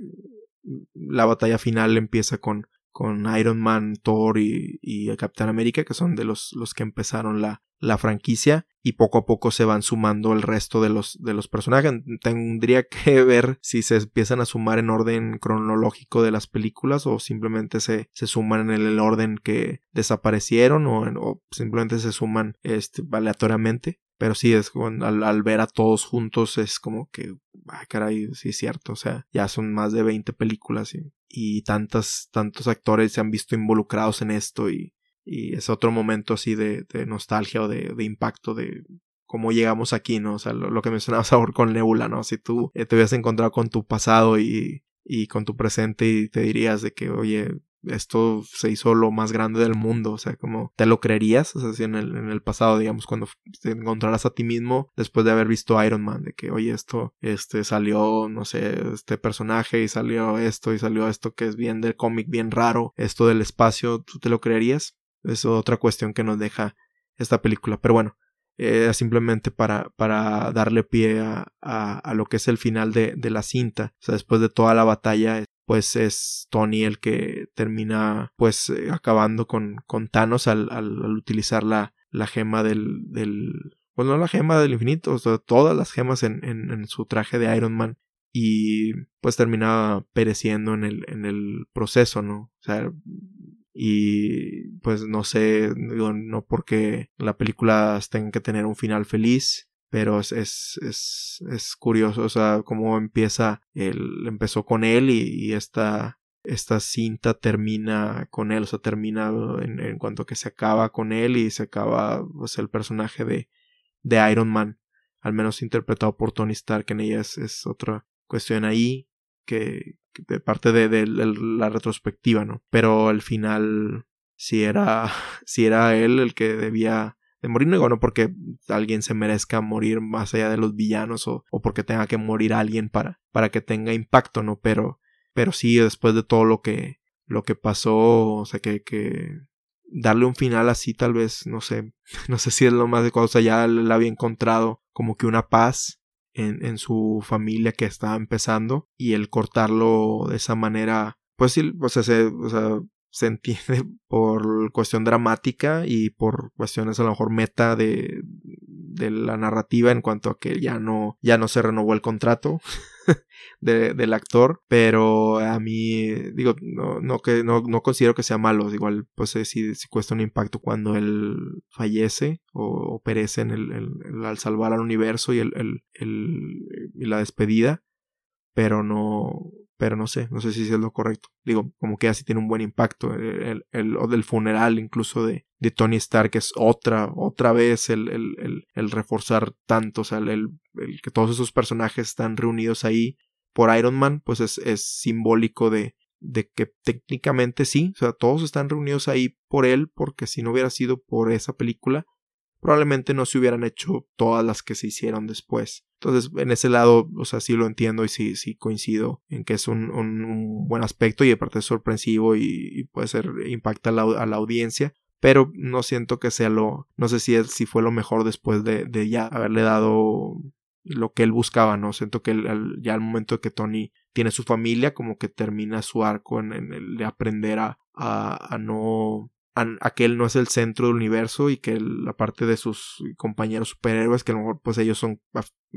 la batalla final empieza con con Iron Man, Thor y, y, Capitán América, que son de los, los que empezaron la, la, franquicia, y poco a poco se van sumando el resto de los, de los personajes. Tendría que ver si se empiezan a sumar en orden cronológico de las películas o simplemente se, se suman en el orden que desaparecieron o, o simplemente se suman este, aleatoriamente. Pero sí, es al, ver a todos juntos es como que, ah, caray, sí es cierto, o sea, ya son más de 20 películas y, y tantos, actores se han visto involucrados en esto y, es otro momento así de, nostalgia o de, impacto de cómo llegamos aquí, ¿no? O sea, lo, que mencionabas ahora con Nebula, ¿no? Si tú te hubieras encontrado con tu pasado y, y con tu presente y te dirías de que, oye, esto se hizo lo más grande del mundo, o sea, como te lo creerías, o sea, si en el, en el pasado, digamos, cuando te encontraras a ti mismo después de haber visto Iron Man, de que, oye, esto, este, salió, no sé, este personaje y salió esto y salió esto que es bien del cómic, bien raro, esto del espacio, ¿tú te lo creerías? Es otra cuestión que nos deja esta película, pero bueno, eh, simplemente para, para darle pie a, a, a, lo que es el final de, de la cinta. O sea, después de toda la batalla, pues es Tony el que termina pues eh, acabando con, con Thanos al, al, utilizar la, la gema del, del pues no la gema del infinito, o sea, todas las gemas en, en, su traje de Iron Man y pues termina pereciendo en el, en el proceso, ¿no? O sea, y pues no sé, digo, no porque la película tenga que tener un final feliz, pero es, es, es, curioso, o sea, cómo empieza, él empezó con él y, esta, esta cinta termina con él, o sea, termina en, en, cuanto que se acaba con él y se acaba pues, el personaje de, de Iron Man, al menos interpretado por Tony Stark en ella es, es otra cuestión ahí que, que de parte de, de, la retrospectiva, ¿no? Pero al final si era, si era él el que debía de morir, no no porque alguien se merezca morir más allá de los villanos o, o porque tenga que morir alguien para, para que tenga impacto, ¿no? Pero, pero sí, después de todo lo que, lo que pasó, o sea, que, que darle un final así tal vez, no sé, no sé si es lo más de o sea, ya le había encontrado como que una paz en, en su familia que estaba empezando y el cortarlo de esa manera, pues sí, o sea, se, o sea, se entiende por cuestión dramática y por cuestiones a lo mejor meta de, de la narrativa en cuanto a que ya no, ya no se renovó el contrato de, del actor, pero a mí digo, no, no que no, no considero que sea malo, igual pues sí, sí, cuesta un impacto cuando él fallece o, perece en el, al salvar al universo y el, el, el, y la despedida, pero no pero no sé, no sé si es lo correcto. Digo, como que así tiene un buen impacto. El, el, del funeral incluso de, de Tony Stark es otra, otra vez el, el, el reforzar tanto, o sea, el, el, que todos esos personajes están reunidos ahí por Iron Man, pues es, es simbólico de, de que técnicamente sí, o sea, todos están reunidos ahí por él, porque si no hubiera sido por esa película, probablemente no se hubieran hecho todas las que se hicieron después. Entonces, en ese lado, o sea, sí lo entiendo y sí, sí coincido en que es un, un, buen aspecto y aparte es sorpresivo y, puede ser, impacta a la, a la, audiencia. Pero no siento que sea lo, no sé si, si fue lo mejor después de, de ya haberle dado lo que él buscaba, ¿no? Siento que ya al momento de que Tony tiene su familia, como que termina su arco en, el de aprender a, a no a, que él no es el centro del universo y que la parte de sus compañeros superhéroes, que a lo mejor pues ellos son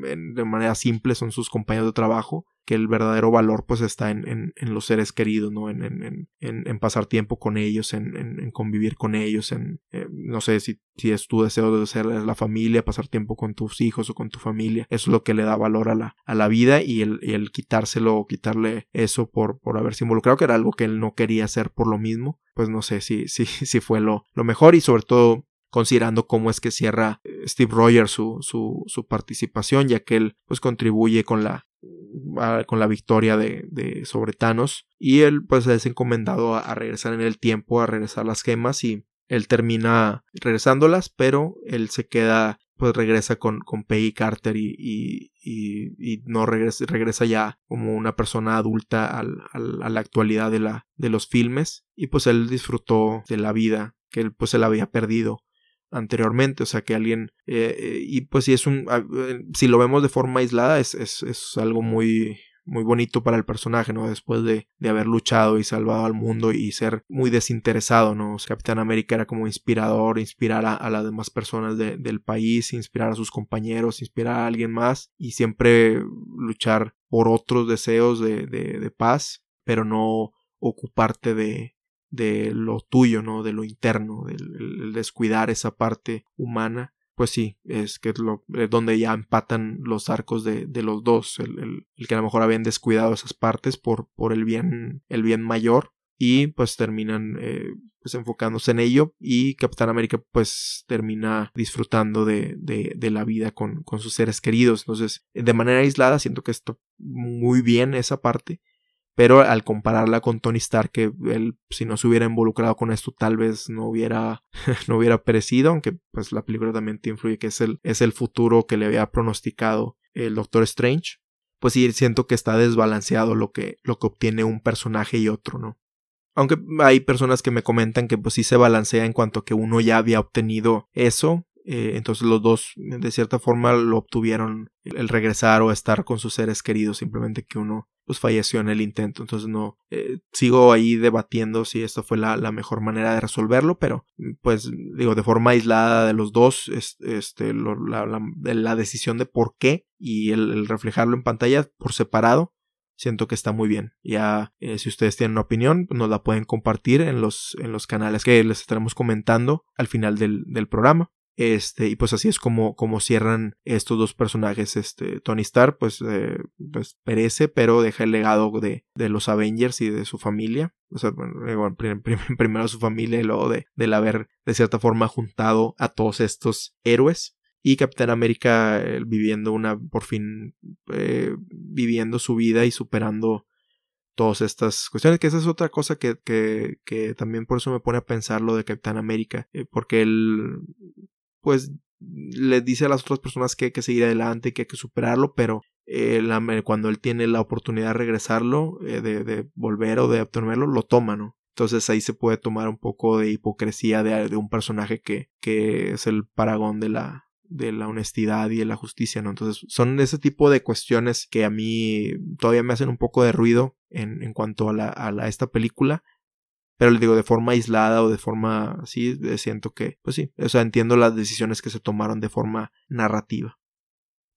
de manera simple, son sus compañeros de trabajo, que el verdadero valor pues está en, en, los seres queridos, ¿no? En, en pasar tiempo con ellos, en, convivir con ellos, en, eh, no sé si, si es tu deseo de ser la familia, pasar tiempo con tus hijos o con tu familia, eso es lo que le da valor a la, a la vida y el, y el quitárselo o quitarle eso por, por haberse involucrado, que era algo que él no quería hacer por lo mismo, pues no sé si, si, si fue lo, lo mejor y sobre todo considerando cómo es que cierra eh, Steve Rogers su, su, participación, ya que él pues contribuye con la con la victoria de, sobre Thanos. Y él pues es encomendado a, regresar en el tiempo a regresar las gemas y él termina regresándolas pero él se queda pues regresa con, con Peggy Carter y, y, no regresa, regresa ya como una persona adulta al, a la actualidad de, la, de los filmes. Y pues él disfrutó de la vida que él pues él había perdido anteriormente, o sea que alguien eh, eh, y pues si es un ah, eh, si lo vemos de forma aislada es, es, es, algo muy muy bonito para el personaje, ¿no? Después de, de haber luchado y salvado al mundo y ser muy desinteresado, ¿no? Capitán América era como inspirador, inspirar a, las demás personas del país, inspirar a sus compañeros, inspirar a alguien más y siempre luchar por otros deseos de, de, de paz, pero no ocuparte de, de lo tuyo, ¿no? De lo interno, del descuidar esa parte humana, pues sí, es que es lo, donde ya empatan los arcos de, de los dos, el, el, que a lo mejor habían descuidado esas partes por, por el bien, el bien mayor, y pues terminan eh, pues enfocándose en ello y Capitán América pues termina disfrutando de, de, de, la vida con, con sus seres queridos entonces de manera aislada siento que está muy bien esa parte pero al compararla con Tony Stark, que él si no se hubiera involucrado con esto tal vez no hubiera, no hubiera perecido, aunque pues la película también te influye que es el, es el futuro que le había pronosticado el Doctor Strange, pues sí siento que está desbalanceado lo que, lo que obtiene un personaje y otro, ¿no? Aunque hay personas que me comentan que pues sí se balancea en cuanto a que uno ya había obtenido eso, eh, entonces los dos de cierta forma lo obtuvieron el regresar o estar con sus seres queridos, simplemente que uno pues falleció en el intento. Entonces no eh, sigo ahí debatiendo si esto fue la, la, mejor manera de resolverlo, pero pues digo de forma aislada de los dos, este, la, la, decisión de por qué y el, reflejarlo en pantalla por separado. Siento que está muy bien. Ya, eh, si ustedes tienen una opinión, nos la pueden compartir en los, en los canales que les estaremos comentando al final del, del programa. Este, y pues así es como, como cierran estos dos personajes. Este, Tony Stark, pues, eh, pues perece, pero deja el legado de, de, los Avengers y de su familia. O sea, bueno, primero su familia y luego de, del haber, de cierta forma, juntado a todos estos héroes. Y Capitán América eh, viviendo una, por fin, eh, viviendo su vida y superando todas estas cuestiones, que esa es otra cosa que, que, que, también por eso me pone a pensar lo de Capitán América, porque él pues le dice a las otras personas que hay que seguir adelante, que hay que superarlo, pero eh, cuando él tiene la oportunidad de regresarlo, eh, de, volver o de obtenerlo, lo toma, ¿no? Entonces ahí se puede tomar un poco de hipocresía de, un personaje que, que, es el paragón de la, de la honestidad y de la justicia, ¿no? Entonces son ese tipo de cuestiones que a mí todavía me hacen un poco de ruido en, en cuanto a, a esta película pero le digo, de forma aislada o de forma así, eh, siento que, pues sí, o sea, entiendo las decisiones que se tomaron de forma narrativa.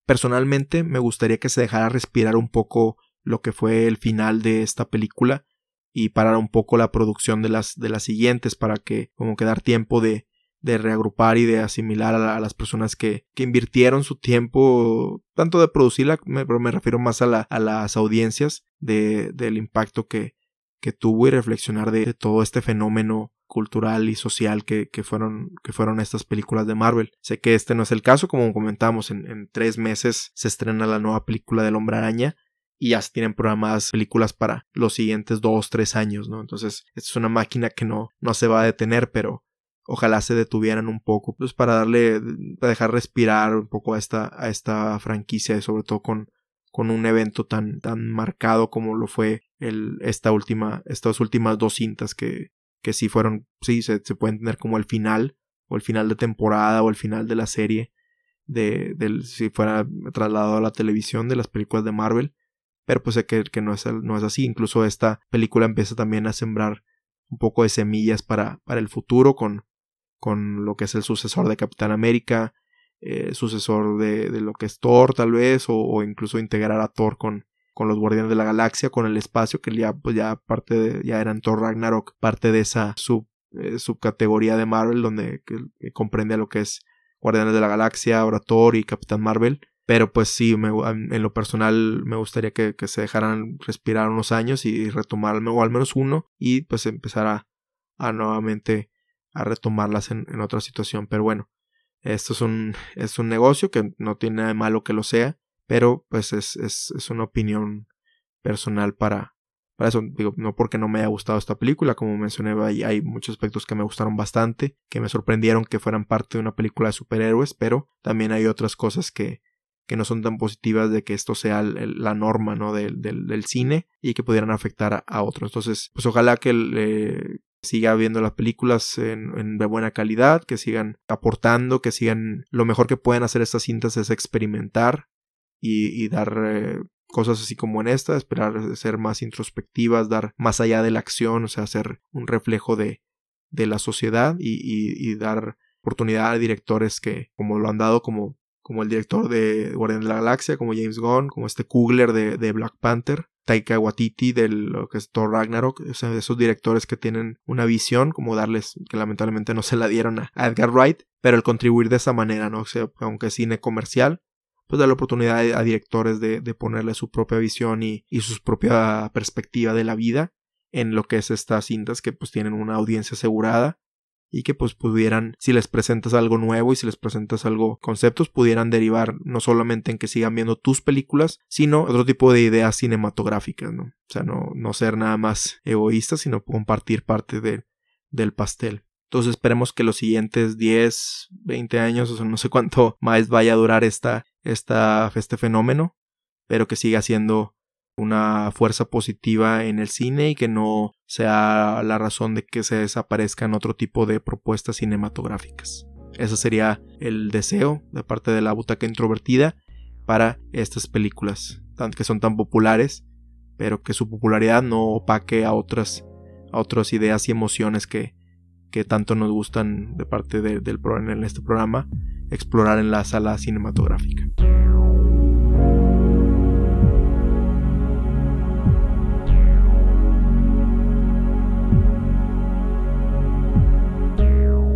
Personalmente, me gustaría que se dejara respirar un poco lo que fue el final de esta película y parar un poco la producción de las, de las siguientes para que, como que dar tiempo de, de reagrupar y de asimilar a, las personas que, que, invirtieron su tiempo, tanto de producirla, pero me refiero más a, la, a las audiencias, de, del impacto que, que tuvo y reflexionar de, todo este fenómeno cultural y social que, que, fueron, que fueron estas películas de Marvel. Sé que este no es el caso, como comentamos, en, tres meses se estrena la nueva película del Hombre Araña y ya se tienen programadas películas para los siguientes dos, tres años, ¿no? Entonces, es una máquina que no, no se va a detener, pero ojalá se detuvieran un poco, pues para darle, para dejar respirar un poco a esta, a esta franquicia, y sobre todo con, con un evento tan, tan marcado como lo fue esta última, estas últimas dos cintas que, que sí fueron, sí, se, se pueden tener como el final, o el final de temporada, o el final de la serie, de, si fuera trasladado a la televisión de las películas de Marvel, pero pues sé que, que no, es, no es así, incluso esta película empieza también a sembrar un poco de semillas para, para el futuro con, con lo que es el sucesor de Capitán América, eh, sucesor de, de, lo que es Thor tal vez, o, incluso integrar a Thor con, con los Guardianes de la Galaxia, con el espacio, que ya, pues ya parte de, ya eran Thor Ragnarok, parte de esa sub, eh, subcategoría de Marvel donde comprende lo que es Guardianes de la Galaxia, ahora Thor y Capitán Marvel. Pero pues sí, en lo personal me gustaría que, se dejaran respirar unos años y, retomar o al menos uno y pues empezar a, a nuevamente a retomarlas en, en, otra situación. Pero bueno, esto es un, es un negocio que no tiene nada de malo que lo sea, pero pues es, es, es una opinión personal para, para eso. Digo, no porque no me haya gustado esta película, como mencioné, hay, hay muchos aspectos que me gustaron bastante, que me sorprendieron que fueran parte de una película de superhéroes, pero también hay otras cosas que, que no son tan positivas de que esto sea la norma ¿no? del, del, cine y que pudieran afectar a, otros. Entonces, pues ojalá que eh, siga viendo las películas en, de buena calidad, que sigan aportando, que sigan lo mejor que pueden hacer estas cintas es experimentar y, dar eh, cosas así como en esta, esperar ser más introspectivas, dar más allá de la acción, o sea, ser un reflejo de, de la sociedad y, y dar oportunidad a directores que, como lo han dado, como como el director de Guardián de la Galaxia, como James Gunn, como este Kugler de, Black Panther, Taika Waititi de lo que es Thor Ragnarok, o sea, esos directores que tienen una visión, como darles, que lamentablemente no se la dieron a, Edgar Wright, pero el contribuir de esa manera, ¿no? O sea, aunque es cine comercial, pues da la oportunidad a, directores de, ponerle su propia visión y, y su propia perspectiva de la vida en lo que es estas cintas que pues tienen una audiencia asegurada y que pues pudieran, si les presentas algo nuevo y si les presentas algo conceptos, pudieran derivar no solamente en que sigan viendo tus películas, sino otro tipo de ideas cinematográficas, ¿no? O sea, no, no ser nada más egoísta, sino compartir parte de, del pastel. Entonces esperemos que los siguientes 10, 20 años, o sea, no sé cuánto más vaya a durar esta, esta, este fenómeno, pero que siga siendo una fuerza positiva en el cine y que no sea la razón de que se desaparezcan otro tipo de propuestas cinematográficas. Ese sería el deseo de parte de la butaca introvertida para estas películas, que son tan populares, pero que su popularidad no opaque a otras, a otras ideas y emociones que, que tanto nos gustan de parte del programa en este programa explorar en la sala cinematográfica.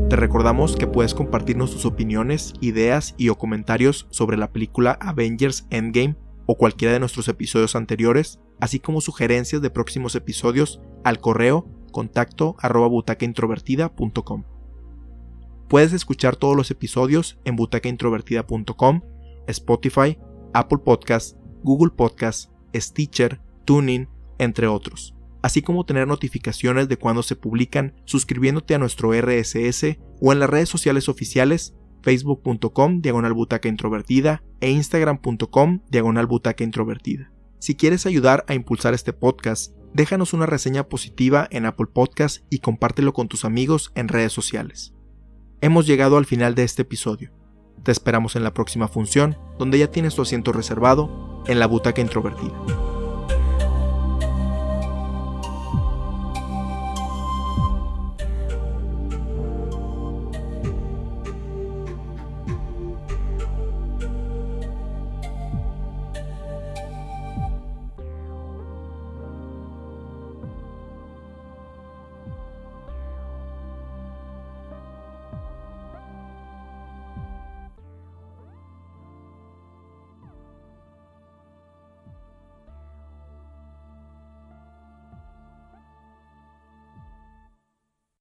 Te recordamos que puedes compartirnos tus opiniones, ideas y o comentarios sobre la película Avengers Endgame o cualquiera de nuestros episodios anteriores, así como sugerencias de próximos episodios al correo contacto arroba butacaintrovertida.com. Puedes escuchar todos los episodios en butacaintrovertida.com, Spotify, Apple Podcasts, Google Podcasts, Stitcher, Tuning, entre otros así como tener notificaciones de cuando se publican suscribiéndote a nuestro RSS o en las redes sociales oficiales facebook.com diagonal butaca introvertida e instagram.com diagonal butaca introvertida. Si quieres ayudar a impulsar este podcast, déjanos una reseña positiva en Apple Podcast y compártelo con tus amigos en redes sociales. Hemos llegado al final de este episodio. Te esperamos en la próxima función, donde ya tienes tu asiento reservado en la butaca introvertida.